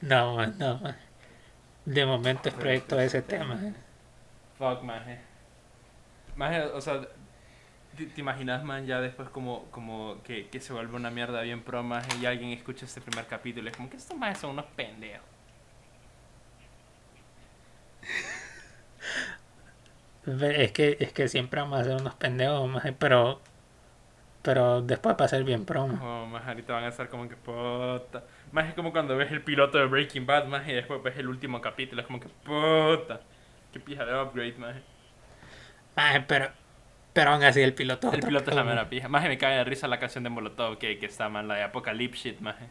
No, man, no. De momento es proyecto de ese tema. Fuck, maje. Maje, o sea, ¿te, te imaginas, man, ya después como, como que, que se vuelve una mierda bien pro, maje, y alguien escucha este primer capítulo y es como que estos majes son unos pendejos. Es que, es que siempre vamos a ser unos pendejos, maje, pero, pero después va a ser bien promo. Oh, maje, ahorita van a estar como que puta. Más es como cuando ves el piloto de Breaking Bad, maje, y después ves el último capítulo, es como que puta. Qué pija de upgrade, maje. Maje, pero, pero aún así el piloto. es El otro piloto es la mera pija. Maje, me cae de risa la canción de Molotov que, que está, man, la de Apocalypse shit, maje.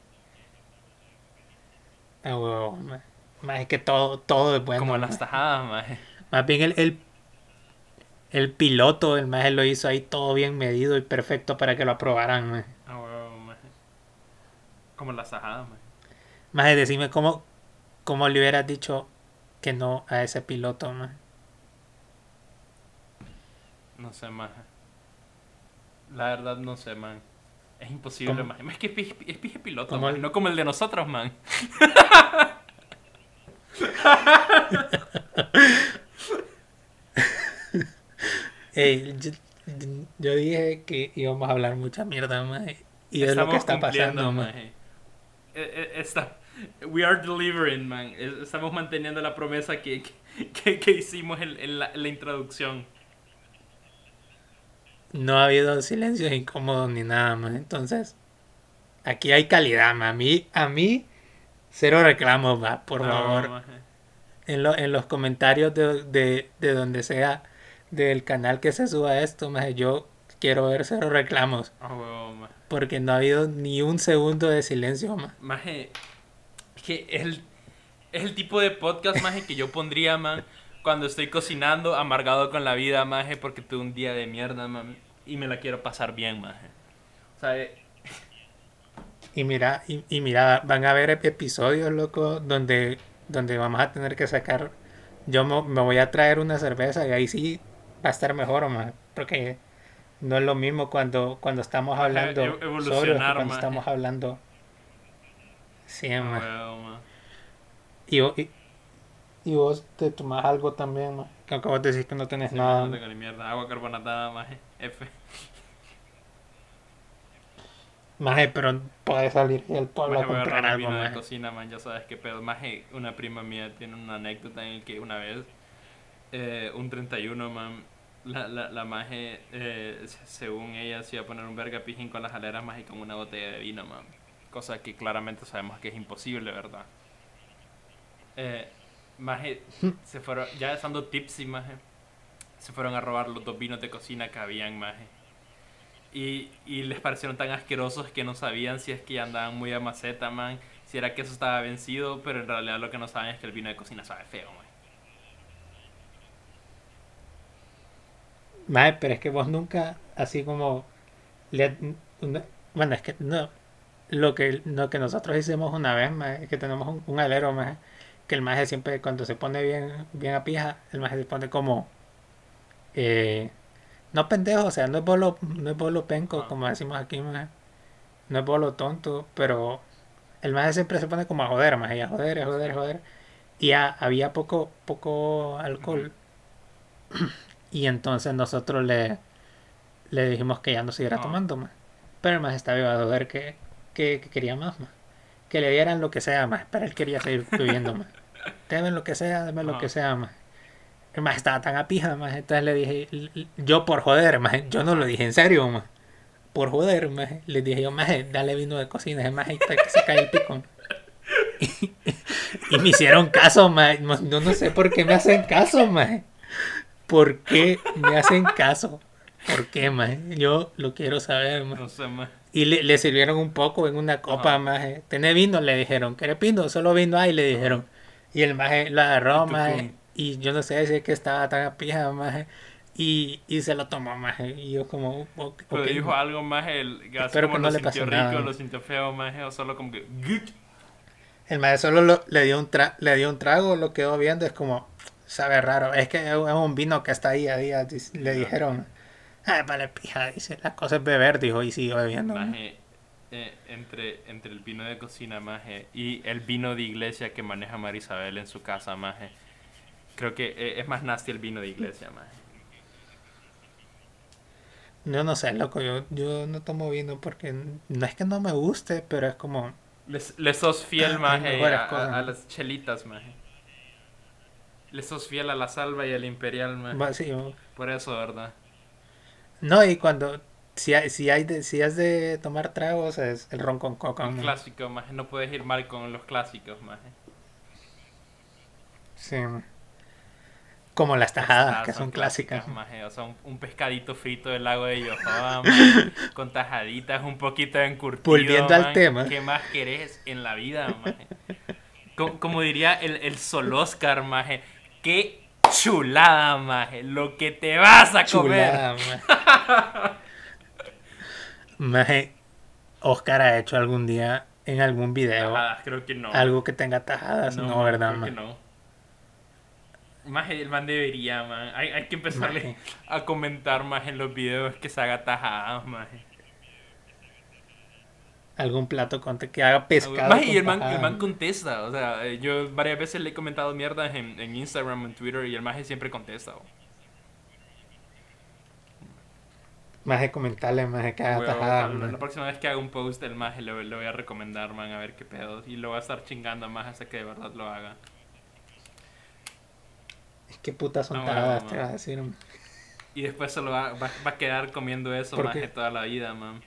Ah, huevo, maje. Maje, que todo, todo es bueno. como las tajadas. Más bien el, el, el piloto, el maje lo hizo ahí todo bien medido y perfecto para que lo aprobaran, maje. Ah, huevo, maje. Como las tajadas, maje. Maje, decime cómo, cómo le hubieras dicho que no a ese piloto, maje. No sé, maje. La verdad no sé, man. Es imposible, ¿Cómo? man. Es que es pije, es pije piloto, ¿Cómo man. el- No como el de nosotros, man. Yo, yo dije que íbamos a hablar mucha mierda, maje. Y es lo que está pasando, maje. Eh, eh, está- we are delivering, man. Estamos manteniendo la promesa que, que, que hicimos en, en la, en la introducción. No ha habido silencios incómodos ni nada más. Entonces, aquí hay calidad, ma. A mí, a mí, cero reclamos, va, por No, favor. maje. En, lo- en los comentarios de, de, de donde sea del canal que se suba esto, maje, yo quiero ver cero reclamos. Maje. Porque no ha habido ni un segundo de silencio, ma. Maje, es que el, es el tipo de podcast, maje, que yo pondría, man, cuando estoy cocinando, amargado con la vida, maje, porque tuve un día de mierda, man, y me la quiero pasar bien, maje. O sea, eh, Y mira, y, y mira, van a haber ep- episodios, loco, donde, donde vamos a tener que sacar. Yo me, voy a traer una cerveza y ahí sí va a estar mejor, más. Porque no es lo mismo cuando, cuando estamos hablando que evolucionar, cuando maje. estamos hablando. Sí, ah, ma. huevo, man. Y, y, y vos te tomás algo también, ma. Que acabas de decir que no tenés Sí, nada. no tengo ni mierda. Agua carbonatada, maje. F. Maje, pero puede salir el pueblo Maje, a comprar algo, vino de maje. cocina, man. Ya sabes qué pedo. Maje, una prima mía tiene una anécdota en el que una vez, eh, un 31, man, la, la, la maje, eh, se- según ella, se iba a poner un verga pijín con las aleras, maje, y con una botella de vino, man. Cosa que claramente sabemos que es imposible, ¿verdad? Eh, maje, se fueron, ya estando tipsy, maje, se fueron a robar los dos vinos de cocina que habían, maje. Y, y les parecieron tan asquerosos que no sabían si es que andaban muy a maceta, man. Si era que eso estaba vencido, pero en realidad lo que no saben es que el vino de cocina sabe feo, man. Mae, pero es que vos nunca, así como, le- una- bueno, es que no, lo que, lo que nosotros hicimos una vez, mae, es que tenemos un, un alero, mae, que el maje siempre cuando se pone bien, bien a pija, el maje se pone como, eh, No pendejo, o sea, no es bolo, no es bolo penco, Ah. como decimos aquí, maje. No es bolo tonto, pero el maje siempre se pone como a joder, maje, y a joder, a joder, a joder. Y ya había poco, poco alcohol. Y entonces nosotros le, le dijimos que ya no siguiera Ah. tomando más. Pero el maje estaba iba a joder que, que, que quería más, más. Que le dieran lo que sea más, pero él quería seguir bebiendo más. Deme lo que sea, deme lo que sea más. El maje estaba tan a pija, más. Entonces le dije, yo por joder, más. Yo no lo dije en serio, más. Por joder, más. Le dije yo, más, dale vino de cocina, más, que se cae el pico. Y, y me hicieron caso, más. No no sé por qué me hacen caso, más. ¿Por qué me hacen caso? ¿Por qué, más? Yo lo quiero saber, más. No sé, más. Y le, le sirvieron un poco en una copa, Ajá. maje. ¿Tenés vino? Le dijeron. ¿Querés vino? Solo vino ahí, le dijeron. Y el maje lo agarró, maje. pum. Y yo no sé si es que estaba tan a pija, maje. Y, y se lo tomó, maje. Y yo como, ok. Pero dijo algo más, el así Espero como que no lo le sintió rico, nada. lo sintió feo, más, o solo como que... El maje solo lo- le, dio un tra- le dio un trago, lo quedó viendo. Es como, sabe raro. Es que es un vino que está ahí a día. Le dijeron, ah, vale, pija. Dice, la cosa es beber, dijo. Y siguió bebiendo. maje. Maje, eh, entre, entre el vino de cocina, maje, y el vino de iglesia que maneja Marisabel en su casa, maje, creo que eh, es más nasty el vino de iglesia, maje. Yo no sé, loco. Yo, yo no tomo vino porque no es que no me guste, pero es como. Le, le sos fiel, Hay maje, a, a- las chelitas, maje. Le sos fiel a la salva y al imperial, va- sí, Por eso, ¿verdad? No, y cuando. Si, hay, si, hay de, si has de tomar tragos, es el ron con coca. Un clásico, maje. No puedes ir mal con los clásicos, maje. Sí. Como las tajadas, Ah, que son clásicas. maje. O sea, un, un pescadito frito del lago de Yohoa, con tajaditas, un poquito de encurtido. Volviendo al tema. ¿Qué más querés en la vida, maje? Co- Como, diría el, el Sol Oscar, maje. Qué chulada, maje. Lo que te vas a comer. Chulada, maje. Maje, Oscar ha hecho algún día en algún video Tajadas, creo que no. algo que tenga tajadas, no, maje, ¿verdad, creo que maje? no. Más el man debería, man. Hay, hay que empezarle Maje. a comentar más en los videos que se haga tajadas, maje. Algún plato con que haga pescado. Con y el man, el man contesta, o sea, eh, yo varias veces le he comentado mierdas en, en Instagram, en Twitter, y el maje siempre contesta. o. Maje, comentarle, maje, que haga Huevo, tajadas, la, próxima vez que haga un post del maje le, le voy a recomendar, man, a ver qué pedo. Y lo voy a estar chingando más hasta que de verdad lo haga. ¿Qué putas son No, tajadas? Te no. va a decir. Y después se lo va, va, va a quedar comiendo eso, ¿Por maje, toda la vida, man.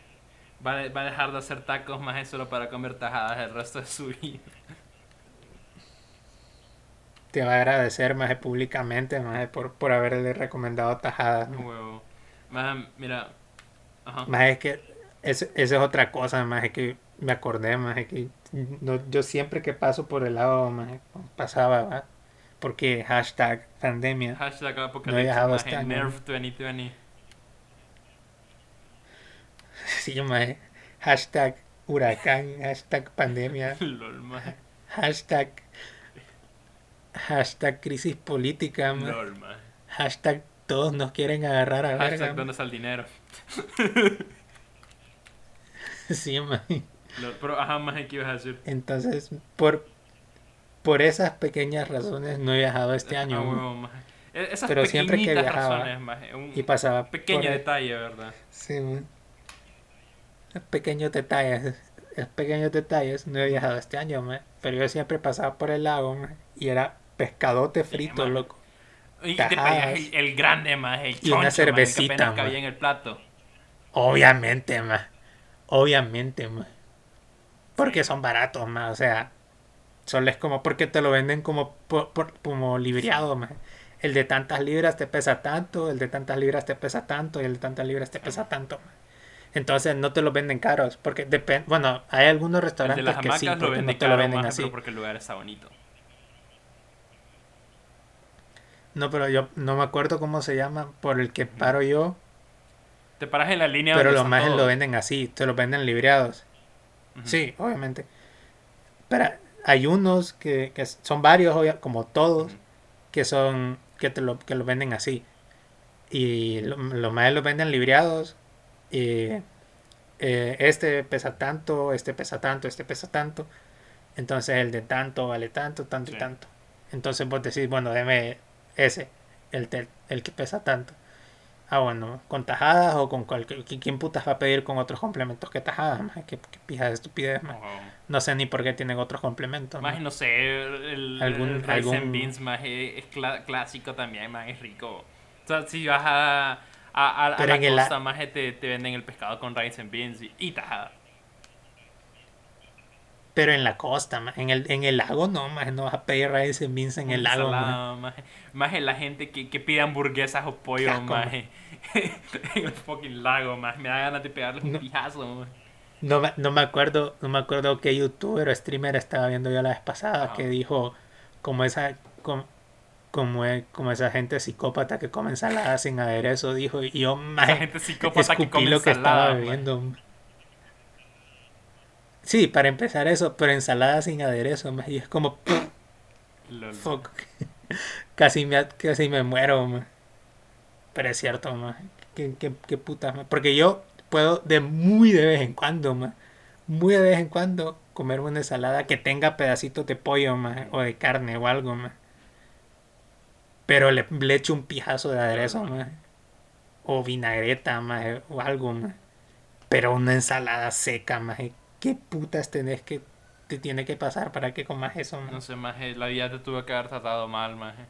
Va, a- va a dejar de hacer tacos, maje, solo para comer tajadas el resto de su vida. Te va a agradecer, maje, públicamente, maje, por, por haberle recomendado tajadas. ¿no? Huevo. Maje, mira. Ajá. Más es que esa es otra cosa, más es que me acordé, más es que no, yo siempre que paso por el lado, más pasaba, ¿va? porque hashtag pandemia. Hashtag No he apocalipsis, viajado maje, este año. Nerf 2020. Sí, más hashtag huracán, hashtag pandemia, Lol, hashtag hashtag crisis política, Lol, hashtag todos nos quieren agarrar a verga. Hashtag maje. dónde está el dinero. Sí, maje. Lol, Pero, ajá, maje, ¿qué ibas a decir? Entonces, por por esas pequeñas razones no he viajado este año. Ah, maje. huevo, maje. E- Esas Pero siempre que viajaba razones, maje. Un y pasaba pequeño por detalle, ¿verdad? Sí, man. Pequeños detalles. es- Pequeños detalles. No he viajado este año, man. Pero yo siempre pasaba por el lago, man, Y era pescadote frito, man. loco. Y te pedías el, el grande, maje, el Y choncho, una maje, cervecita, que apenas maje. cabía en el plato. Obviamente, man. Obviamente, man. Porque son baratos, man. O sea, solo es como porque te lo venden como, por, por- como libriado, man. El de tantas libras te pesa tanto, el de tantas libras te pesa tanto y el de tantas libras te pesa tanto. man. Entonces no te lo venden caros, porque depende, bueno, hay algunos El de restaurantes las que sí, lo venden no te lo venden así. porque el lugar está bonito. No, pero yo no me acuerdo cómo se llama por el que paro yo, Te paras en la línea pero los más lo venden así, te lo venden libreados. Sí, obviamente. Pero hay unos que, que son varios, como todos, que son que te lo que lo venden así. y lo- los más los venden libreados. Y eh, este pesa tanto, este pesa tanto, este pesa tanto. Entonces el de tanto vale tanto, tanto y tanto. Entonces vos decís, bueno, deme ese, el, tel- el que pesa tanto. Ah, bueno, con tajadas o con cualquier... ¿qui- ¿Quién putas va a pedir con otros complementos que tajadas? Más ¿Qué, qué pija de estupidez, más. No sé ni por qué tienen otros complementos. Más no sé, el, Algún- el rice algún- and beans más es, clásico también, más es rico. O sea, si vas a, a, a- a Pero la en el la- costa, más te, te venden el pescado con rice and beans y, y tajada. Pero en la costa, ma, en el, en el lago no, más no vas a pedir rice and beans en el lago. Ensalada, maje. Maje, la gente que, que pide hamburguesas o pollo, asco, maje. en el fucking lago, más Me da ganas de pegarles un No. pijazo, maje. No, me- no me acuerdo, no me acuerdo qué youtuber o streamer estaba viendo yo la vez pasada Ajá. que dijo como esa como, como, como esa gente psicópata que come ensalada sin aderezo, dijo, y yo maje, gente psicópata que come lo que ensalada, estaba bebiendo. Sí, para empezar eso, pero ensalada sin aderezo, maje, y es como fuck. casi me casi me muero. Pero es cierto, ma. Qué, qué, qué puta, ma. Porque yo puedo de muy de vez en cuando, ma. Muy de vez en cuando comer una ensalada que tenga pedacitos de pollo, ma, o de carne o algo, ma. Pero le, le echo un pijazo de aderezo, ma. O vinagreta, ma, o algo, ma. Pero una ensalada seca, ma. ¿Qué putas tenés que te tiene que pasar para que comas eso? No sé, maje, la vida te tuvo que haber tratado mal, maje.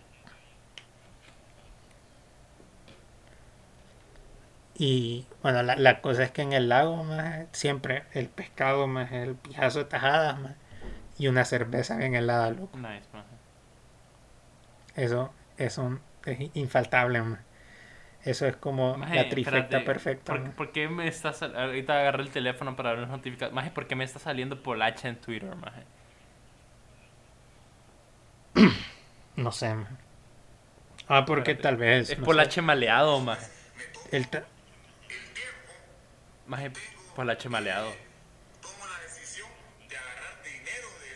Y bueno, la, la cosa es que en el lago, más siempre el pescado, más el pijazo de tajadas, más y una cerveza bien helada, loco. Nice, maje. Eso, eso es infaltable, más. Eso es como Maje, la trifecta espérate, perfecta. ¿por, ma. por qué me está Ahorita agarré el teléfono para ver las notificaciones. Maje, ¿por qué me está saliendo Polache en Twitter, maje? No sé, ma. Ah, porque Espérate. tal vez. Es no sé. Polache maleado, maje. El ta- Maje, Polache maleado.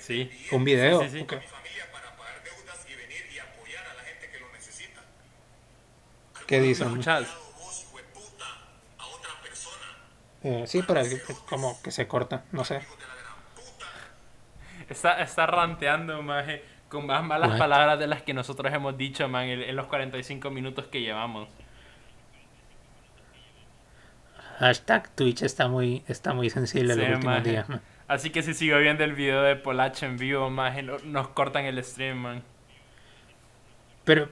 Sí. un video. Sí, sí. Otra persona, Eh, sí, pero es como que se corta, no sé. Está, está ranteando, maje, con más malas What? palabras de las que nosotros hemos dicho, man, en, en los 45 minutos que llevamos. Hashtag Twitch está muy, está muy sensible Sí, los últimos maje. días. ma. Así que si sigo viendo el video de Polache en vivo, maje, no- nos cortan el stream, man. Pero,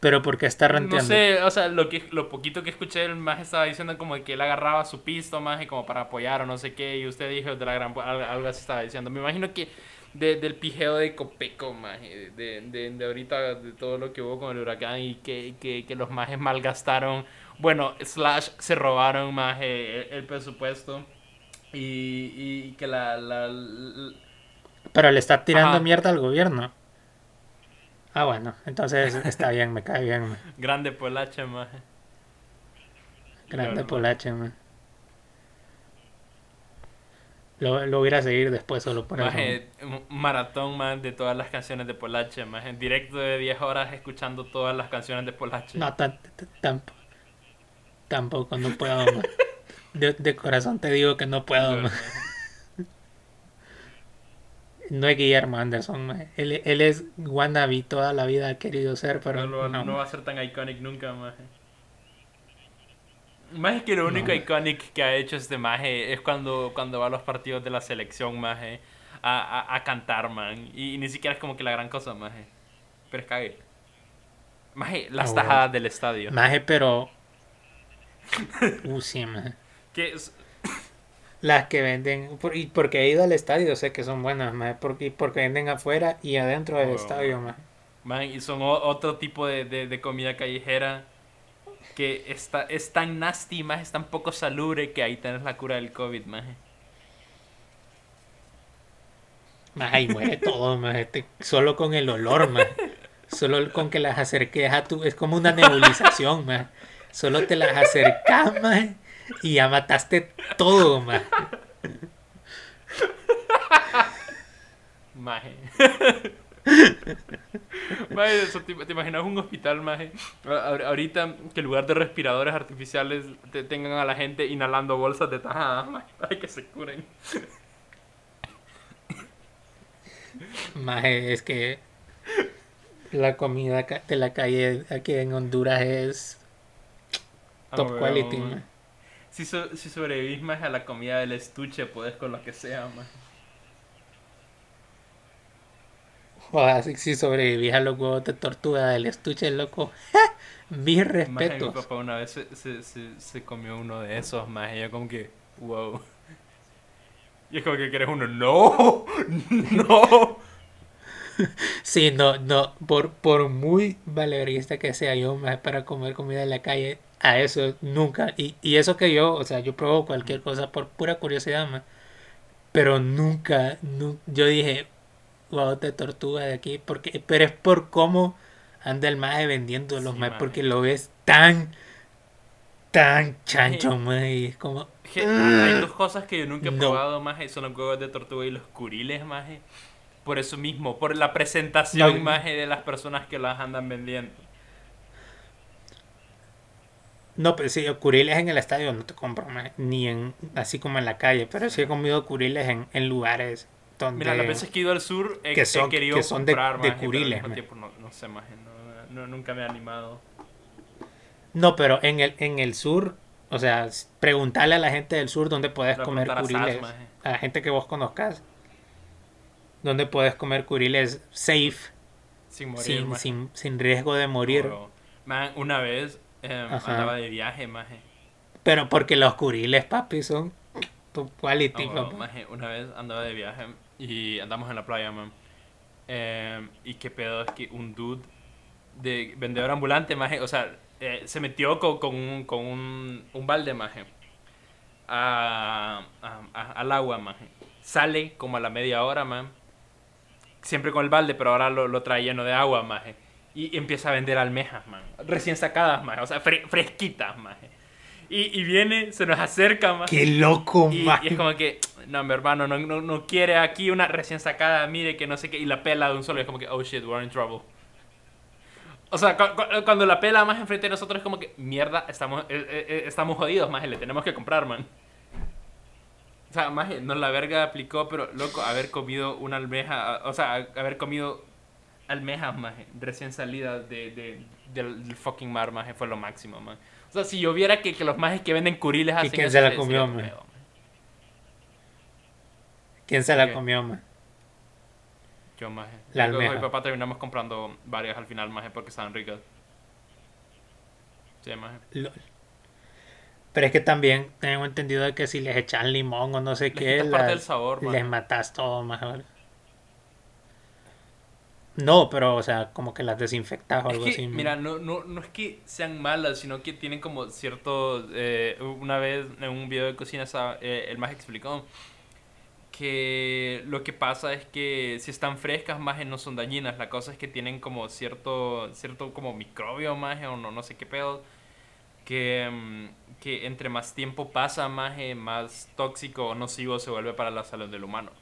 pero ¿por qué está ranteando? No sé, o sea, lo que lo poquito que escuché, el maje estaba diciendo como que él agarraba su pisto, maje, como para apoyar o no sé qué, y usted dijo de la gran... Algo así estaba diciendo. Me imagino que de- del pijeo de Copeco, maje, de, de, de ahorita, de todo lo que hubo con el huracán y que, que, que los majes malgastaron, bueno, slash, se robaron, maje, el, el presupuesto. Y, y que la, la, la- Pero le está tirando Ajá. mierda al gobierno. Ah, bueno, entonces está bien, me cae bien. grande Polache, maje. Grande Polache, man. Lo, lo voy a ir a seguir después solo por eso. Maje, un maratón man de todas las canciones de Polache, más en directo de 10 horas escuchando todas las canciones de Polache. No, tampoco. Tampoco, no puedo, man. De, de corazón te digo que no puedo, man. Maje. No es Guillermo Anderson, man. Él, él es wannabe, toda la vida ha querido ser, pero no, no. no va a ser tan iconic nunca, maje. Más es que lo único No. iconic que ha hecho este maje es cuando, cuando va a los partidos de la selección, maje, a, a, a cantar, man. Y, ni siquiera es como que la gran cosa, maje. Pero es cague. Maje, las tajadas del estadio. Maje, pero... Uh, sí, man. Que Las que venden, por- y porque he ido al estadio, sé que son buenas, maje, porque, porque venden afuera y adentro del Oh. estadio. Man, y son otro tipo de, de, de comida callejera que está, es tan nasty, más es tan poco salubre que ahí tenés la cura del COVID, más. Ahí muere todo, maje, te- solo con el olor, maje. Solo con que las acerques a tu... Es como una nebulización, maje. Solo te las acercas, maje, y ya mataste todo, maje. Maje. Maje, eso, ¿te, te imaginas un hospital, maje? Ahorita que en lugar de respiradores artificiales te tengan a la gente inhalando bolsas de tajadas, maje, para que se curen. Maje, es que la comida de la calle aquí en Honduras es Ah, top quality, maje. Si, so- si sobrevivís más a la comida del estuche, puedes con lo que sea, maje. Joder, si, si sobrevivís a los huevos de tortuga del estuche, loco. Mis Maje, mi respetos. papá una vez se, se, se, se comió uno de esos, más y yo como que, wow. Y es como que quieres uno, no, no. Sí, no, no, por, por muy valeverista que sea yo, más para comer comida en la calle, a eso nunca, y, y eso que yo, o sea, yo pruebo cualquier cosa por pura curiosidad, más, pero nunca, nu- yo dije, wow, de tortuga de aquí, porque, pero es por cómo anda el maje vendiendo los Sí, más, maje. porque lo ves tan, tan chancho, maje, y es como, Je- Hay dos cosas que yo nunca he No. probado, más son los huevos de tortuga y los curiles, más Por eso mismo, por la presentación, No. más de las personas que las andan vendiendo. No, pero sí, curiles en el estadio no te compro, maje, ni en, así como en la calle, pero sí he comido curiles en, en lugares donde... Mira, las veces que he ido al sur he, que he son- querido que son de- comprar, de maje, al curiles, tiempo no, no sé, más no, no- nunca me he animado. No, pero en el, en el sur, o sea, preguntarle a la gente del sur dónde puedes comer Sas, curiles. A la gente que vos conozcas. Dónde puedes comer curiles safe, Sin morir, sin, sin, sin riesgo de morir. Man, una vez eh, andaba de viaje, maje. Pero porque los curiles, papi, son tu quality, papá. maje, Una vez andaba de viaje y andamos en la playa, man. Eh, y qué pedo es que un dude de vendedor ambulante, maje, o sea, eh, se metió con, con, un, con un, un balde, maje, a, a- a- al agua, maje. Sale como a la media hora, man. Siempre con el balde, pero ahora lo, lo trae lleno de agua, maje. Y empieza a vender almejas, man. Recién sacadas, maje. O sea, fre- fresquitas, maje. Y, y viene, se nos acerca, maje. Qué loco, Y, maje. y es como que, no, mi hermano, no, no, no quiere aquí una recién sacada, mire que no sé qué, y la pela de un solo, y es como que, oh shit, we're in trouble. O sea, cu- cu- cuando la pela más enfrente de nosotros es como que, mierda, estamos, eh, eh, eh, estamos jodidos, más le tenemos que comprar, man. O sea, más no la verga aplicó, pero loco, haber comido una almeja, o sea, haber comido almejas, más recién salida de, de- del, fucking mar, más fue lo máximo, man. O sea, si yo viera que, que los majes que venden curiles hacen quién eso, se la comió, man? pedo, man. ¿Quién se la comió, man? Yo, maje. La Yo con mi almeja. papá terminamos comprando varias al final, maje, porque estaban ricas. Sí, maje. Lol. Pero es que también tengo entendido de que si les echan limón o no sé Les qué, quitas parte las- del sabor, les maje. matas todo mejor. No, pero o sea, como que las desinfectas o algo que, así. mira, no, no, no es que sean malas, sino que tienen como cierto... eh, una vez en un video de cocina eh, el maje explicó que lo que pasa es que si están frescas, maje, no son dañinas. La cosa es que tienen como cierto, cierto como microbio, maje, o no, no sé qué pedo. Que, mm, que entre más tiempo pasa, maje, más tóxico o nocivo se vuelve para la salud del humano.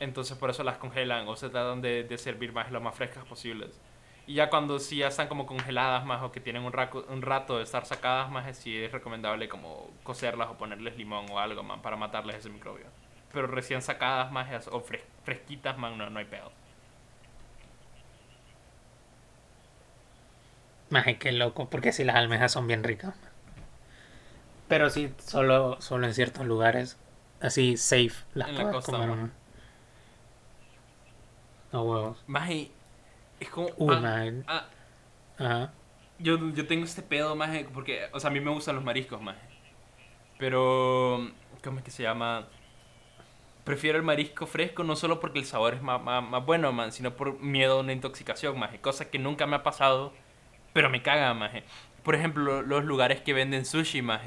Entonces por eso las congelan o se tratan de, de servir más lo más frescas posibles. Y ya cuando sí ya están como congeladas más o que tienen un, raco- un rato de estar sacadas más, sí es recomendable como cocerlas o ponerles limón o algo más para matarles ese microbio. Pero recién sacadas más o fres- fresquitas más no, no hay pedo. Maje, qué loco, porque si las almejas son bien ricas. Pero sí, solo, solo en ciertos lugares, así safe, las En la puedes costa, comer. ¿No? huevos. Y es como... Uy, ah, maje. ah, Ajá. Yo, yo tengo este pedo, más porque, o sea, a mí me gustan los mariscos, más Pero, ¿cómo es que se llama? Prefiero el marisco fresco no solo porque el sabor es más, más, más bueno, man, sino por miedo a una intoxicación, más Cosa que nunca me ha pasado, pero me caga, más Por ejemplo, los lugares que venden sushi, más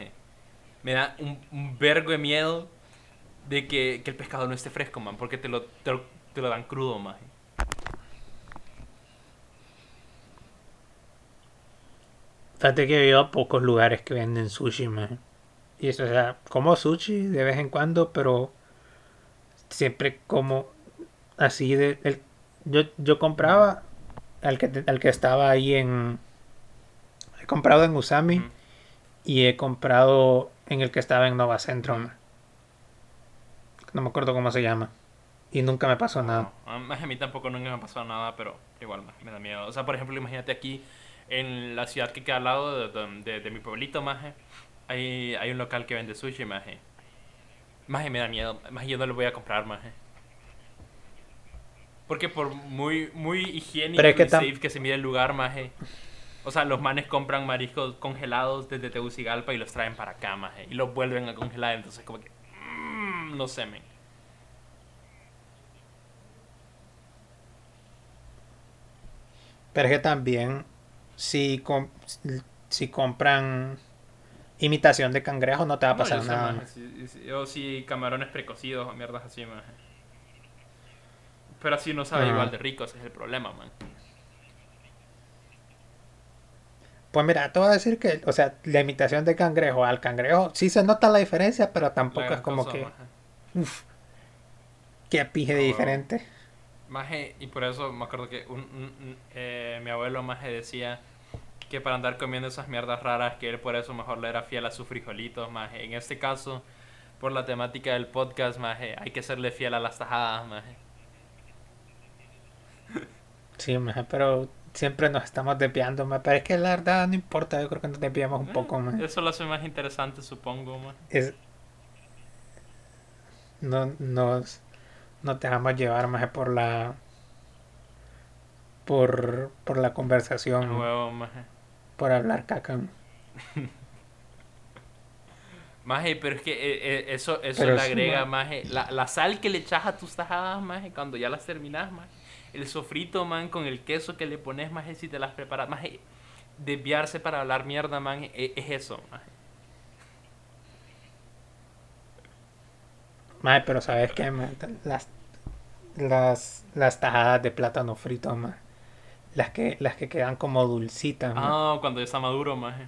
Me da un, un vergo de miedo de que, que el pescado no esté fresco, man, porque te lo, te lo, te lo dan crudo, más Fíjate que he ido a pocos lugares que venden sushi, maje. Y eso, o sea, como sushi de vez en cuando, pero siempre como así de, el- Yo, yo compraba al que, al que estaba ahí en... He comprado en Usami y he comprado en el que estaba en Nova Centro. ma. No me acuerdo cómo se llama. Y nunca me pasó nada. No, a más a mí tampoco nunca me ha pasado nada, pero igual me da miedo. O sea, por ejemplo, imagínate aquí en la ciudad que queda al lado de, de- de mi pueblito, maje, hay, hay un local que vende sushi, maje. Maje, me da miedo. Maje, yo no lo voy a comprar, maje. Porque por muy, muy higiénico Pero es que y safe que se mire el lugar, maje. O sea, los manes compran mariscos congelados desde Tegucigalpa y los traen para acá, maje. Y los vuelven a congelar, entonces como que... mm, no sé, men. Pero es que también, si, com- si compran imitación de cangrejo, no te va a pasar sé, nada. sí, o si camarones precocidos o mierdas así, maje. Pero así no sabe igual de rico, ese es el problema, man. Pues mira, te voy a decir que, o sea, la imitación de cangrejo al cangrejo, sí se nota la diferencia, pero tampoco La es como cosa, que, uff, qué pije de Ah, diferente. Maje, y por eso me acuerdo que un, un- un- eh, mi abuelo Maje decía que para andar comiendo esas mierdas raras, que él por eso mejor le era fiel a sus frijolitos, Maje. En este caso, por la temática del podcast, Maje, hay que serle fiel a las tajadas, Maje. Sí, maje, pero siempre nos estamos desviando, maje, pero es que la verdad no importa, yo creo que nos desviamos un poco, Eh, maje. Eso lo hace más interesante, supongo, Maje. Es, no nos, nos dejamos llevar, maje, por la, por, por la conversación, maje, huevo, Maje. por hablar caca. maje. Pero es que eh, eh, eso, eso Pero le sí, agrega, ma. maje, la, la sal que le echas a tus tajadas, maje, cuando ya las terminas, maje. El sofrito, man, con el queso que le pones, maje, si te las preparas, maje. Desviarse para hablar mierda, man, e- es, eso, maje. Maje, pero ¿sabes qué? Las, las, las tajadas de plátano frito, maje. Las que, las que quedan como dulcitas. Ah, cuando ya está maduro, maje.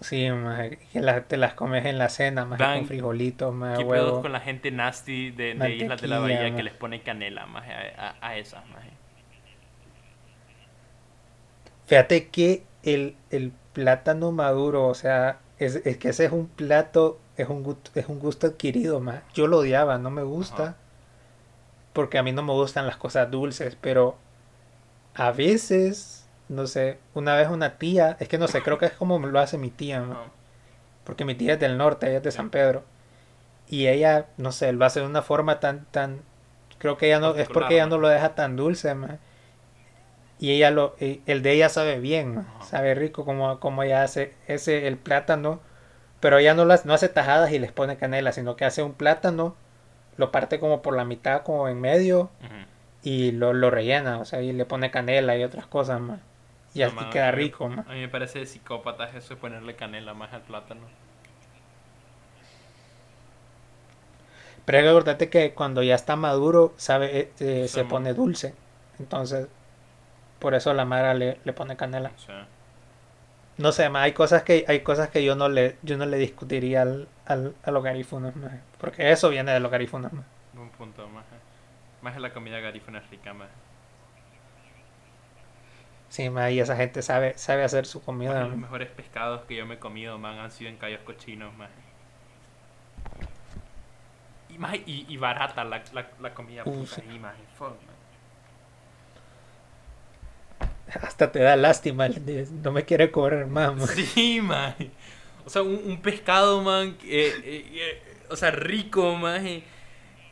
Sí, maje, que las- te las comes en la cena, Dan, con frijolitos, maje, ¿Qué huevo. con la gente nasty de, de Islas de la Bahía que les pone canela, a, a, a esas, maje? Fíjate que el, el plátano maduro, o sea, es, es que ese es un plato, es un gusto, es un gusto adquirido, más. Yo lo odiaba, no me gusta, Ajá. porque a mí no me gustan las cosas dulces, pero a veces, no sé, una vez una tía, es que no sé, creo que es como lo hace mi tía, porque mi tía es del norte, ella es de San Pedro, y ella, no sé, lo hace de una forma tan, tan, creo que ella no, es porque ella no lo deja tan dulce. Y ella lo, y el de ella sabe bien, sabe rico como, como ella hace ese, el plátano, pero ella no, las, no hace tajadas y les pone canela, sino que hace un plátano, lo parte como por la mitad, como en medio, y lo, lo rellena, o sea, y le pone canela y otras cosas más. Y Sí, así queda rico, ma. A mí me parece de psicópatas eso de ponerle canela más al plátano. Pero hay que acordarte que cuando ya está maduro, sabe, eh, eh, se pone dulce. Entonces, por eso la Mara le, le pone canela. O sea, No sé, ma, hay cosas que hay cosas que yo no le yo no le discutiría al, al, a los garífunos, ma, porque eso viene de ma. buen punto, maje. Más la comida garífuna es rica, maje. Sí, ma, y esa gente sabe sabe hacer su comida. Maje, los mejores pescados que yo me he comido, man, han sido en callos cochinos, maje. Y, maje, y, y barata la, la, la comida Uh, puta sí. ahí, maje. Fuck, maje. Hasta te da lástima, no me quiere cobrar más. ma. Sí, man. O sea, un, un pescado, man, eh, eh, eh, o sea, rico, man,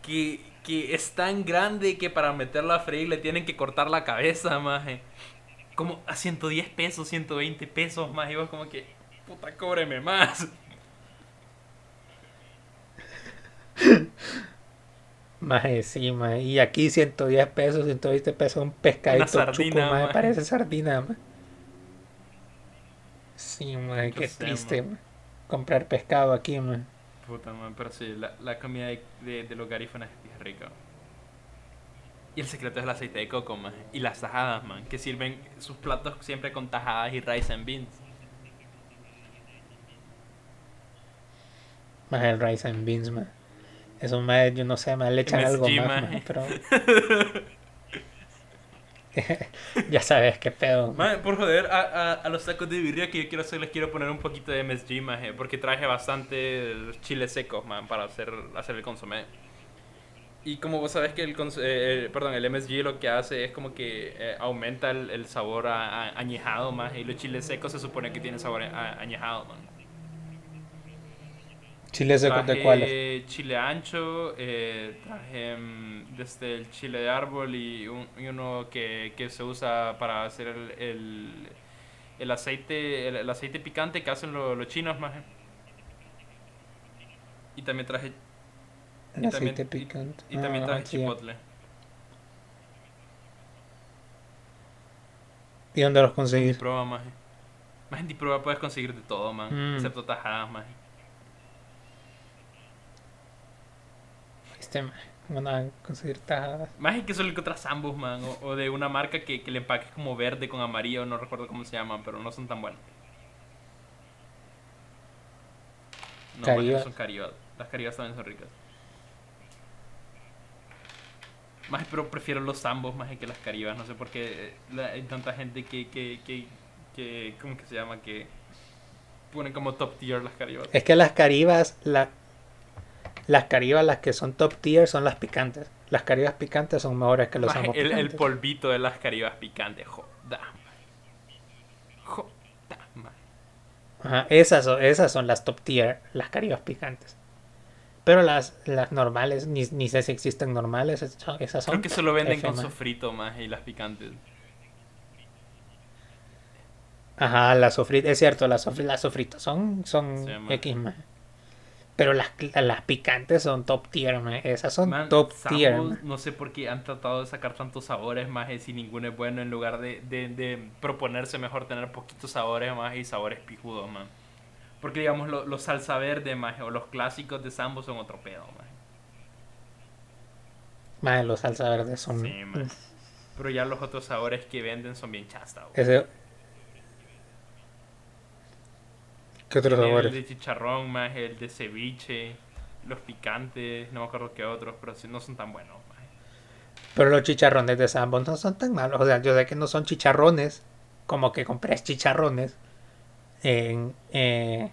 que, que es tan grande que para meterlo a freír le tienen que cortar la cabeza, man. Como a 110 pesos, 120 pesos, más. Y vos como que, puta, cóbreme más. Maje, sí, maje. Y aquí 110 pesos, 120 pesos, un pescadito sardina, chuco, maje, maje. parece sardina, maje. Sí, maje, qué sé, triste, maje. maje. Comprar pescado aquí, maje. Puta, man, pero sí, la, la comida de, de, de los garífonas es rica. Y el secreto es el aceite de coco, man. Y las tajadas, man, que sirven sus platos siempre con tajadas y rice and beans. Maje, el rice and beans, maje. Esos maes, yo no sé, más le echan algo MSG, más, maje. maje, pero... ya sabes qué pedo. Maje, por joder, a, a, a los tacos de birria que yo quiero hacer les quiero poner un poquito de MSG, maje, porque traje bastante chiles secos, man, para hacer, hacer el consomé. Y como vos sabes que el, cons- eh, el- perdón, el MSG lo que hace es como que eh, aumenta el, el sabor a, a- añejado, más y los chiles secos se supone que tienen sabor a- añejado, man. ¿Chile seco de Traje cuáles? chile ancho, eh, traje mm, desde el chile de árbol y, un- y uno que, que se usa para hacer el, el, el aceite el, el aceite picante que hacen lo- los chinos más. Y también traje El y aceite también- y- picante. y, también Ah, traje sí. chipotle. ¿Y dónde los conseguís? Prueba más. Más en prueba puedes conseguir de todo, man, Mm. excepto tajadas más. Este, maje, van a conseguir tajadas. Más es que solo encuentras ambos, man, o, o de una marca que, que el empaque es como verde con amarillo, no recuerdo cómo se llaman, pero no son tan buenos. No, Caribas. son caribas. Las caribas también son ricas. Más, pero prefiero los ambos más que las caribas, no sé por qué eh, la- hay tanta gente que, que, que, que, ¿cómo que se llama? Que ponen como top tier las caribas. Es que las caribas, la, las caribas, las que son top tier, son las picantes. Las caribas picantes son mejores que los ambos el, polvito de las caribas picantes, joda. Joda, maje. Ajá, esas, son, esas son las top tier, las caribas picantes. Pero las, las normales, ni, ni sé si existen normales, esas son- Creo que se lo venden F, con man. sofrito más y las picantes. Ajá, las sofritas, es cierto, las, sofri- las sofritas son, son Sí, man. X más. Pero las, las picantes son top tier, man. Esas son Man, top tier. man. no sé por qué han tratado de sacar tantos sabores más y si ninguno es bueno en lugar de, de, de proponerse mejor tener poquitos sabores más y sabores pijudos, man. Porque digamos lo- los salsa verde más o los clásicos de Sambo son otro pedo, man. Más los salsa verde son. Sí. Pero ya los otros sabores que venden son bien chasta. Ese... ¿Qué otros sabores? El de chicharrón más el de ceviche, los picantes, no me acuerdo qué otros, pero sí, no son tan buenos, más. Pero los chicharrones de Sambo no son tan malos. O sea, yo sé que no son chicharrones, como que compres chicharrones, en, eh,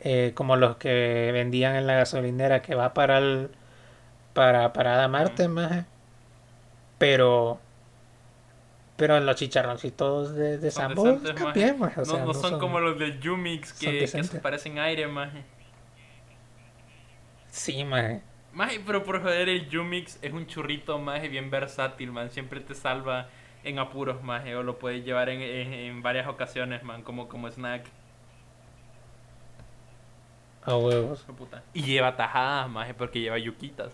eh, como los que vendían en la gasolinera que va para el para Parada Marte, maje. Pero pero los chicharroncitos de, de Sambo están maje. bien, maje, o no, son, como los del Yumix son que, que se parecen aire, más. Sí, maje. Maje, pero por joder, el Yumix es un churrito más bien versátil, man. Siempre te salva en apuros, más o lo puedes llevar en, en- en varias ocasiones, man, como, como snack. A huevos. De puta. Y lleva tajadas, más porque lleva yuquitas.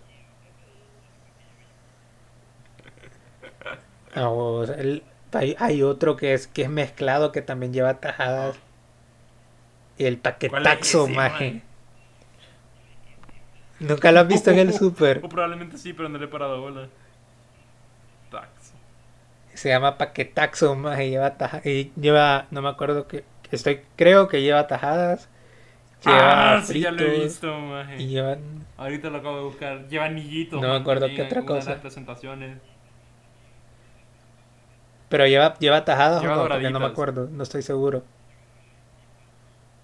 Huevos. El- hay, hay otro que es que es mezclado que también lleva tajadas. Y el paquetaxo, ese, maje. man? Nunca lo has visto en el super. O probablemente sí, pero no le he parado bola. Tax. Se llama paquetaxo, maje. y Lleva taja- y lleva, no me acuerdo que, estoy, creo que lleva tajadas. Lleva ah, sí, ya lo he visto, maje. Y llevan, Ahorita lo acabo de buscar. Lleva anillitos. No me acuerdo qué otra cosa. las presentaciones. Pero lleva, lleva tajadas Lleva o no, porque no me doraditas. acuerdo, no estoy seguro.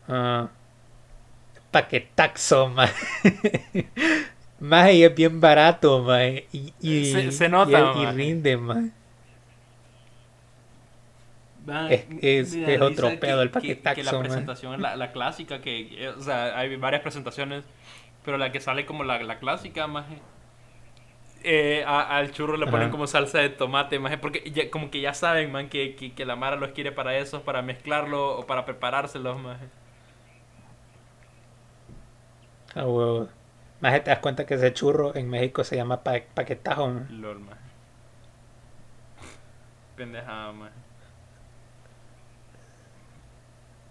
Ah, paquetaxo, maje. Maje, y es bien barato, maje. Y, y, Se- se nota, y, y maje. rinde, maje. Man, Es- es- es otro pedo el que, que paquetaxo, la man. presentación, la, la clásica, que, eh, o sea, hay varias presentaciones, pero la que sale como la, la clásica, más eh, a- al churro le ponen Ajá. como salsa de tomate, maje, porque ya- como que ya saben, man, que, que, que la Mara los quiere para eso, para mezclarlo o para preparárselos, maje. A huevos. Maje, te das cuenta que ese churro en México se llama pa- paquetajo, maje. Pendejada, maje.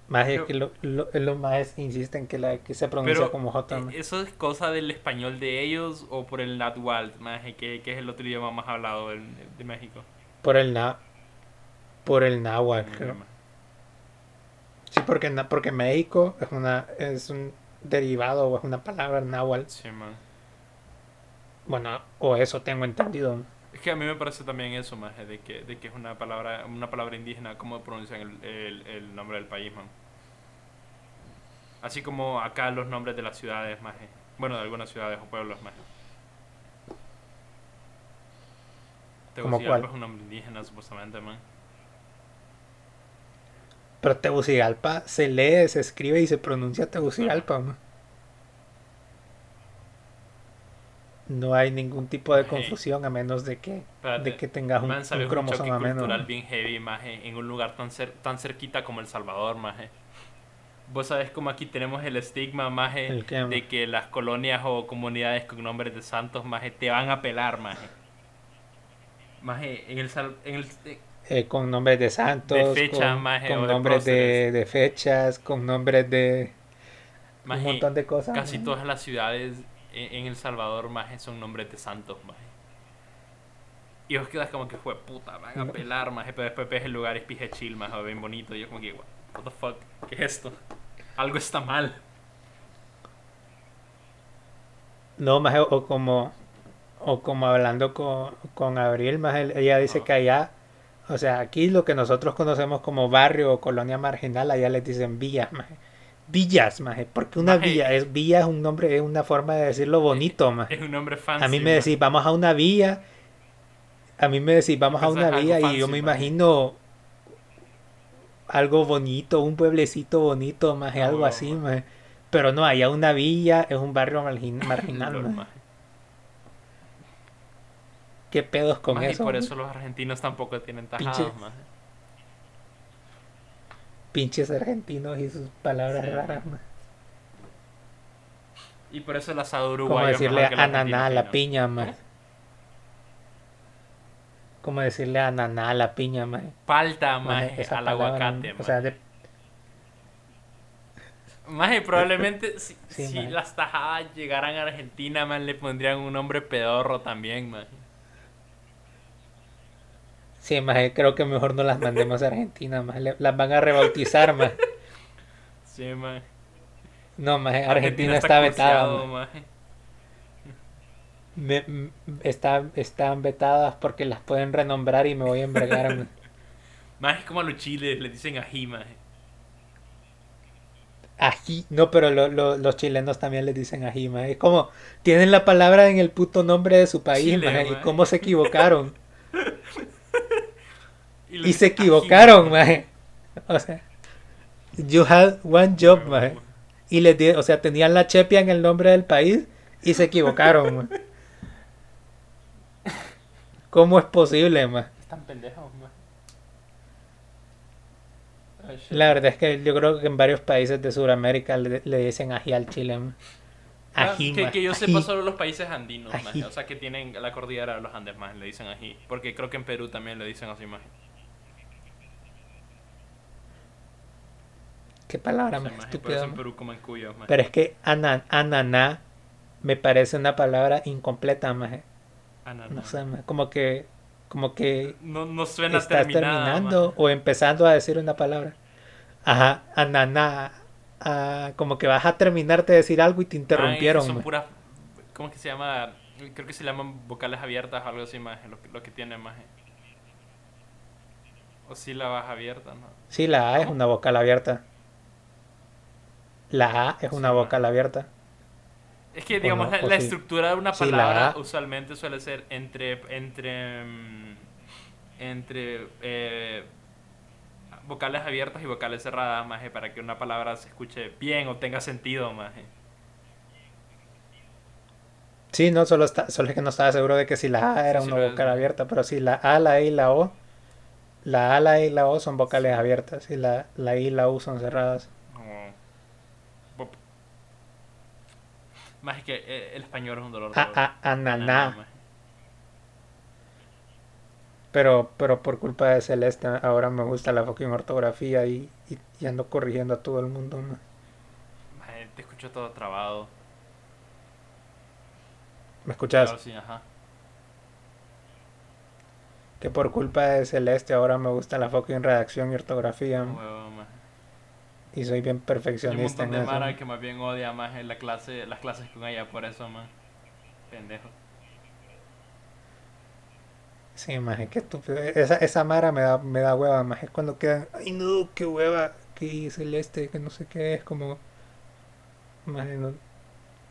Más es que lo, lo, los más insisten que la que se pronuncia Pero como J. eh. ¿eso es cosa del español de ellos o por el Natwalt, maje, que, que es el otro idioma más hablado de México? Por el na por el náhuatl, creo. Sí, porque porque México es una es un derivado o es una palabra náhuatl Sí, man. Bueno, o eso tengo entendido. Es que a mí me parece también eso, más de que, de que es una palabra una palabra indígena, cómo pronuncian el, el, el nombre del país, man. Así como acá los nombres de las ciudades, más. Bueno, de algunas ciudades o pueblos, más. ¿Cómo Tegucigalpa es un nombre indígena, supuestamente, man. Pero Tegucigalpa se lee, se escribe y se pronuncia Tegucigalpa. ma. No hay ningún tipo de confusión a menos de que, Espérate, de que tengas un, Man, un ¿sabes un cromosoma menos. bien heavy, maje, en un lugar tan, cer- tan cerquita como El Salvador, maje. Vos sabés como aquí tenemos el estigma, maje, ¿El de que las colonias o comunidades con nombres de santos, maje, te van a pelar, maje. Maje, en el... Sal- en el eh, Eh, con nombres de santos, De fecha, con, maje, con de nombres de, de fechas, con nombres de maje, un montón de cosas. Casi todas las ciudades en, El Salvador, maje, son nombres de santos, maje. Y vos quedas como que fue puta, van a pelar, maje, pero después ves el lugar es pije chill, maje, bien bonito. Y yo como que, what the fuck, ¿qué es esto? Algo está mal. No, más o como o como hablando con, con Abril, más ella dice Ah. que allá, o sea, aquí lo que nosotros conocemos como barrio o colonia marginal, allá les dicen villas, más villas, más porque una Maje. villa es villa es un nombre, es una forma de decirlo bonito, más Es un nombre fancy. a mí me maje. decís vamos a una villa, a mí me decís vamos a una villa y yo me maje. imagino algo bonito, un pueblecito bonito, más Ah, algo así, maje. maje. pero no, allá una villa es un barrio margin- marginal, maje. maje. ¿Qué pedos con Maje, y eso? por maje? eso los argentinos tampoco tienen maje. Pinches argentinos y sus palabras Sí, raras. ma. Y por eso el asado Como uruguayo es decirle el ananá a la piña. ¿Cómo? Como decirle ananá a la piña, ma. Palta, esa al aguacate, O sea, de- Maje, probablemente si, Sí, si maje. las tajadas llegaran a Argentina, man, le pondrían un nombre pedorro también, maje. Sí, ma, creo que mejor no las mandemos a Argentina. Le- Las van a rebautizar, ma. Sí, maje. No, ma, Argentina está vetada, maje. Me- m- está, están vetadas porque las pueden renombrar y me voy a embregar, ma. Maje, es como a los chiles le dicen ají, maje. Ají, no, pero lo- lo- los chilenos también les dicen ají, ma. Es como, tienen la palabra en el puto nombre de su país, Chile, y cómo se equivocaron. Y se ají, equivocaron, maje. O sea, you had one job, maje. Y les di, o sea, tenían la chepia en el nombre del país y se equivocaron, maje. ¿Cómo es posible, maje? Están pendejos, maje. La verdad es que yo creo que en varios países de Sudamérica le, le dicen ají al chile, maje. Ah, Ají, que, que yo ají. sepa solo los países andinos, Ají. maje. O sea, que tienen la cordillera de los Andes, más le dicen ají. Porque creo que en Perú también le dicen así, maje. Qué palabra más estúpida. Pero es que ana- ananá me parece una palabra incompleta, maje. Ah, no, sé, maje. Como que, como que No, no suena estás terminando maje. o empezando a decir una palabra. Ajá, ananá. ah, como que vas a terminarte de decir algo y te interrumpieron. son puras. ¿Cómo es que se llama? Creo que se llaman vocales abiertas o algo así, más. Lo, que- lo que tiene más. O sílabas abiertas, ¿no? Sí, la A es una vocal abierta. La A es una vocal abierta. Es que, digamos, no, la, o la sí. estructura de una palabra usualmente suele ser entre. entre. mm, entre. eh, vocales abiertas y vocales cerradas, más para que una palabra se escuche bien o tenga sentido, más. Sí, no, solo, está, solo es que no estaba seguro de que si la A era Sí, una vocal abierta, pero si la A, la E y la O, la A, la E y la O son vocales abiertas y la, la I y la U son cerradas. Más que eh, el español es un dolor. A, de- a, ananá. Pero, pero por culpa de Celeste, ahora me gusta la fucking ortografía y, y, y ando corrigiendo a todo el mundo. ma. Maje, Te escucho todo trabado. ¿Me escuchas? Claro, sí, ajá. Que por culpa de Celeste ahora me gusta la fucking redacción y ortografía. ma. Huevo, maje. Y soy bien Hay un perfeccionista montón en de eso. Mara que más bien odia más en la clase, las clases con ella por eso, man. Pendejo. Sí, maje, qué estúpido. Esa, esa mara me da, me da hueva, maje. Cuando quedan, ay no, qué hueva, que celeste, que no sé qué es, como. Maje, no.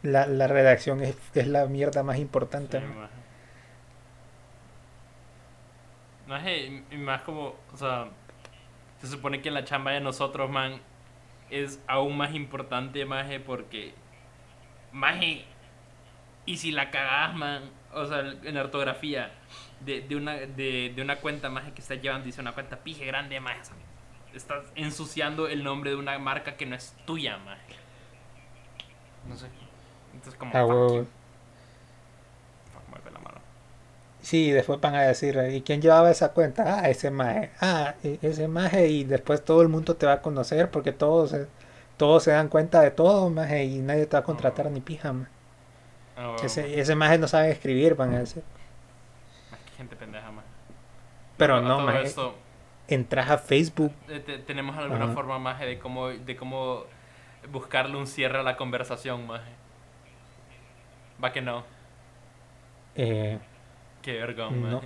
La, la redacción es, es la mierda más importante. Sí, maje. Maje, y- más como, o sea, se supone que la chamba de nosotros, man, es aún más importante, maje, porque, maje, y si la cagás, man, o sea, en la ortografía de, de una, de, de una cuenta, maje, que estás llevando, dice una cuenta pije grande, maje, o sea, estás ensuciando el nombre de una marca que no es tuya, maje. No sé. Entonces, como, Ah, fuck huevo. you. Fuck, mueve la mano. Sí, después van a decir, ¿y quién llevaba esa cuenta? Ah, ese maje. Ah, e- ese maje. Y después todo el mundo te va a conocer porque todos, se- todos se dan cuenta de todo, maje. Y nadie te va a contratar ni pija, maje. Ah. Ese, ese maje no sabe escribir, van a decir. Que gente pendeja, más. Pero no, maje. esto, Entras a Facebook. eh, te- tenemos alguna Ajá. forma más de cómo, de cómo buscarle un cierre a la conversación, más. Va que no. Eh, Qué vergón, No.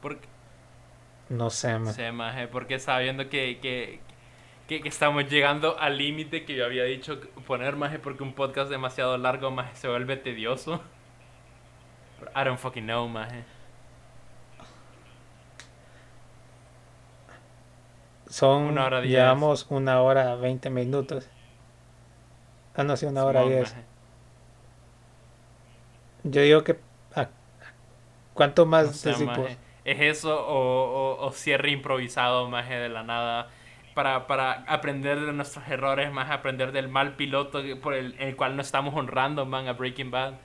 Porque, no sé, maje. sé, maje, porque sabiendo que, que, que, que estamos llegando al límite que yo había dicho poner, maje, porque un podcast demasiado largo, maje, se vuelve tedioso. I don't fucking know, maje. Son, Una hora diez. llevamos una hora veinte minutos. Ah, no, sí, una hora diez. maje. Yo digo que... ah, ¿Cuánto más O sea, decimos? maje, ¿Es eso o, o- o cierre improvisado, maje, de la nada? Para, para aprender de nuestros errores, más aprender del mal piloto por el, el cual no estamos honrando, man, a Breaking Bad.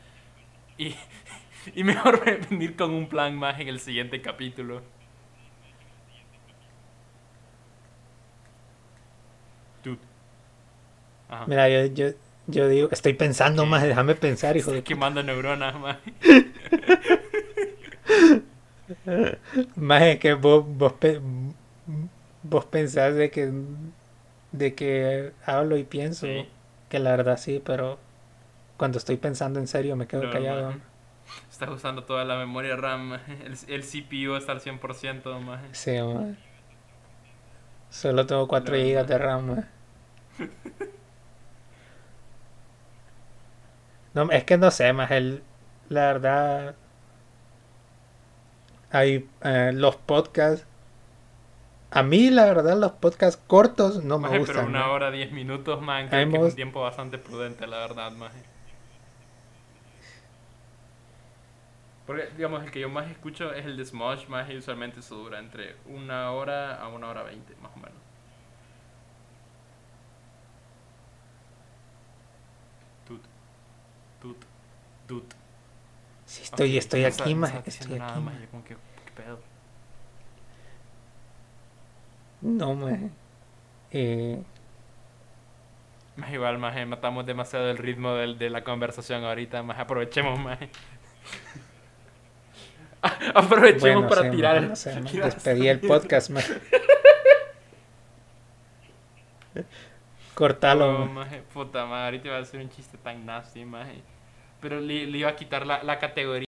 Y, y mejor venir con un plan más en el siguiente capítulo. Dude. Ajá. Mira, yo, yo, yo digo, estoy pensando más, déjame pensar, hijo de Estoy quemando neuronas, maje. Más es que vos, vos, vos pensás de que, de que hablo y pienso, Sí. que la verdad sí, pero cuando estoy pensando en serio me quedo No, callado. maje. Estás usando toda la memoria RAM, el, el CPU está al 100%, maje. Sí, ma. Solo tengo 4 No, GB de RAM. ma. No, es que no sé, más el, la verdad, hay eh, los podcasts. A mí, la verdad, los podcasts cortos no me Maje, gustan. pero una hora, 10 minutos, man, creo que me es un tiempo bastante prudente, la verdad, maje. Porque, digamos, el que yo más escucho es el de Smosh, más y usualmente eso dura entre una hora a una hora veinte, más o menos. Tut. Sí, estoy, Ok, estoy aquí, no más estoy nada, aquí. maje, maje. como que, ¿qué pedo? No, más eh, Más igual, más matamos demasiado el ritmo del- de la conversación ahorita, más aprovechemos, más. aprovechemos bueno, para sí, ma, tirar. no sé, ma, despedí el podcast, más Cortalo, Oh, ma. maje, puta madre, ahorita iba a hacer un chiste tan nasty, maje. Pero le, iba a quitar la categoría.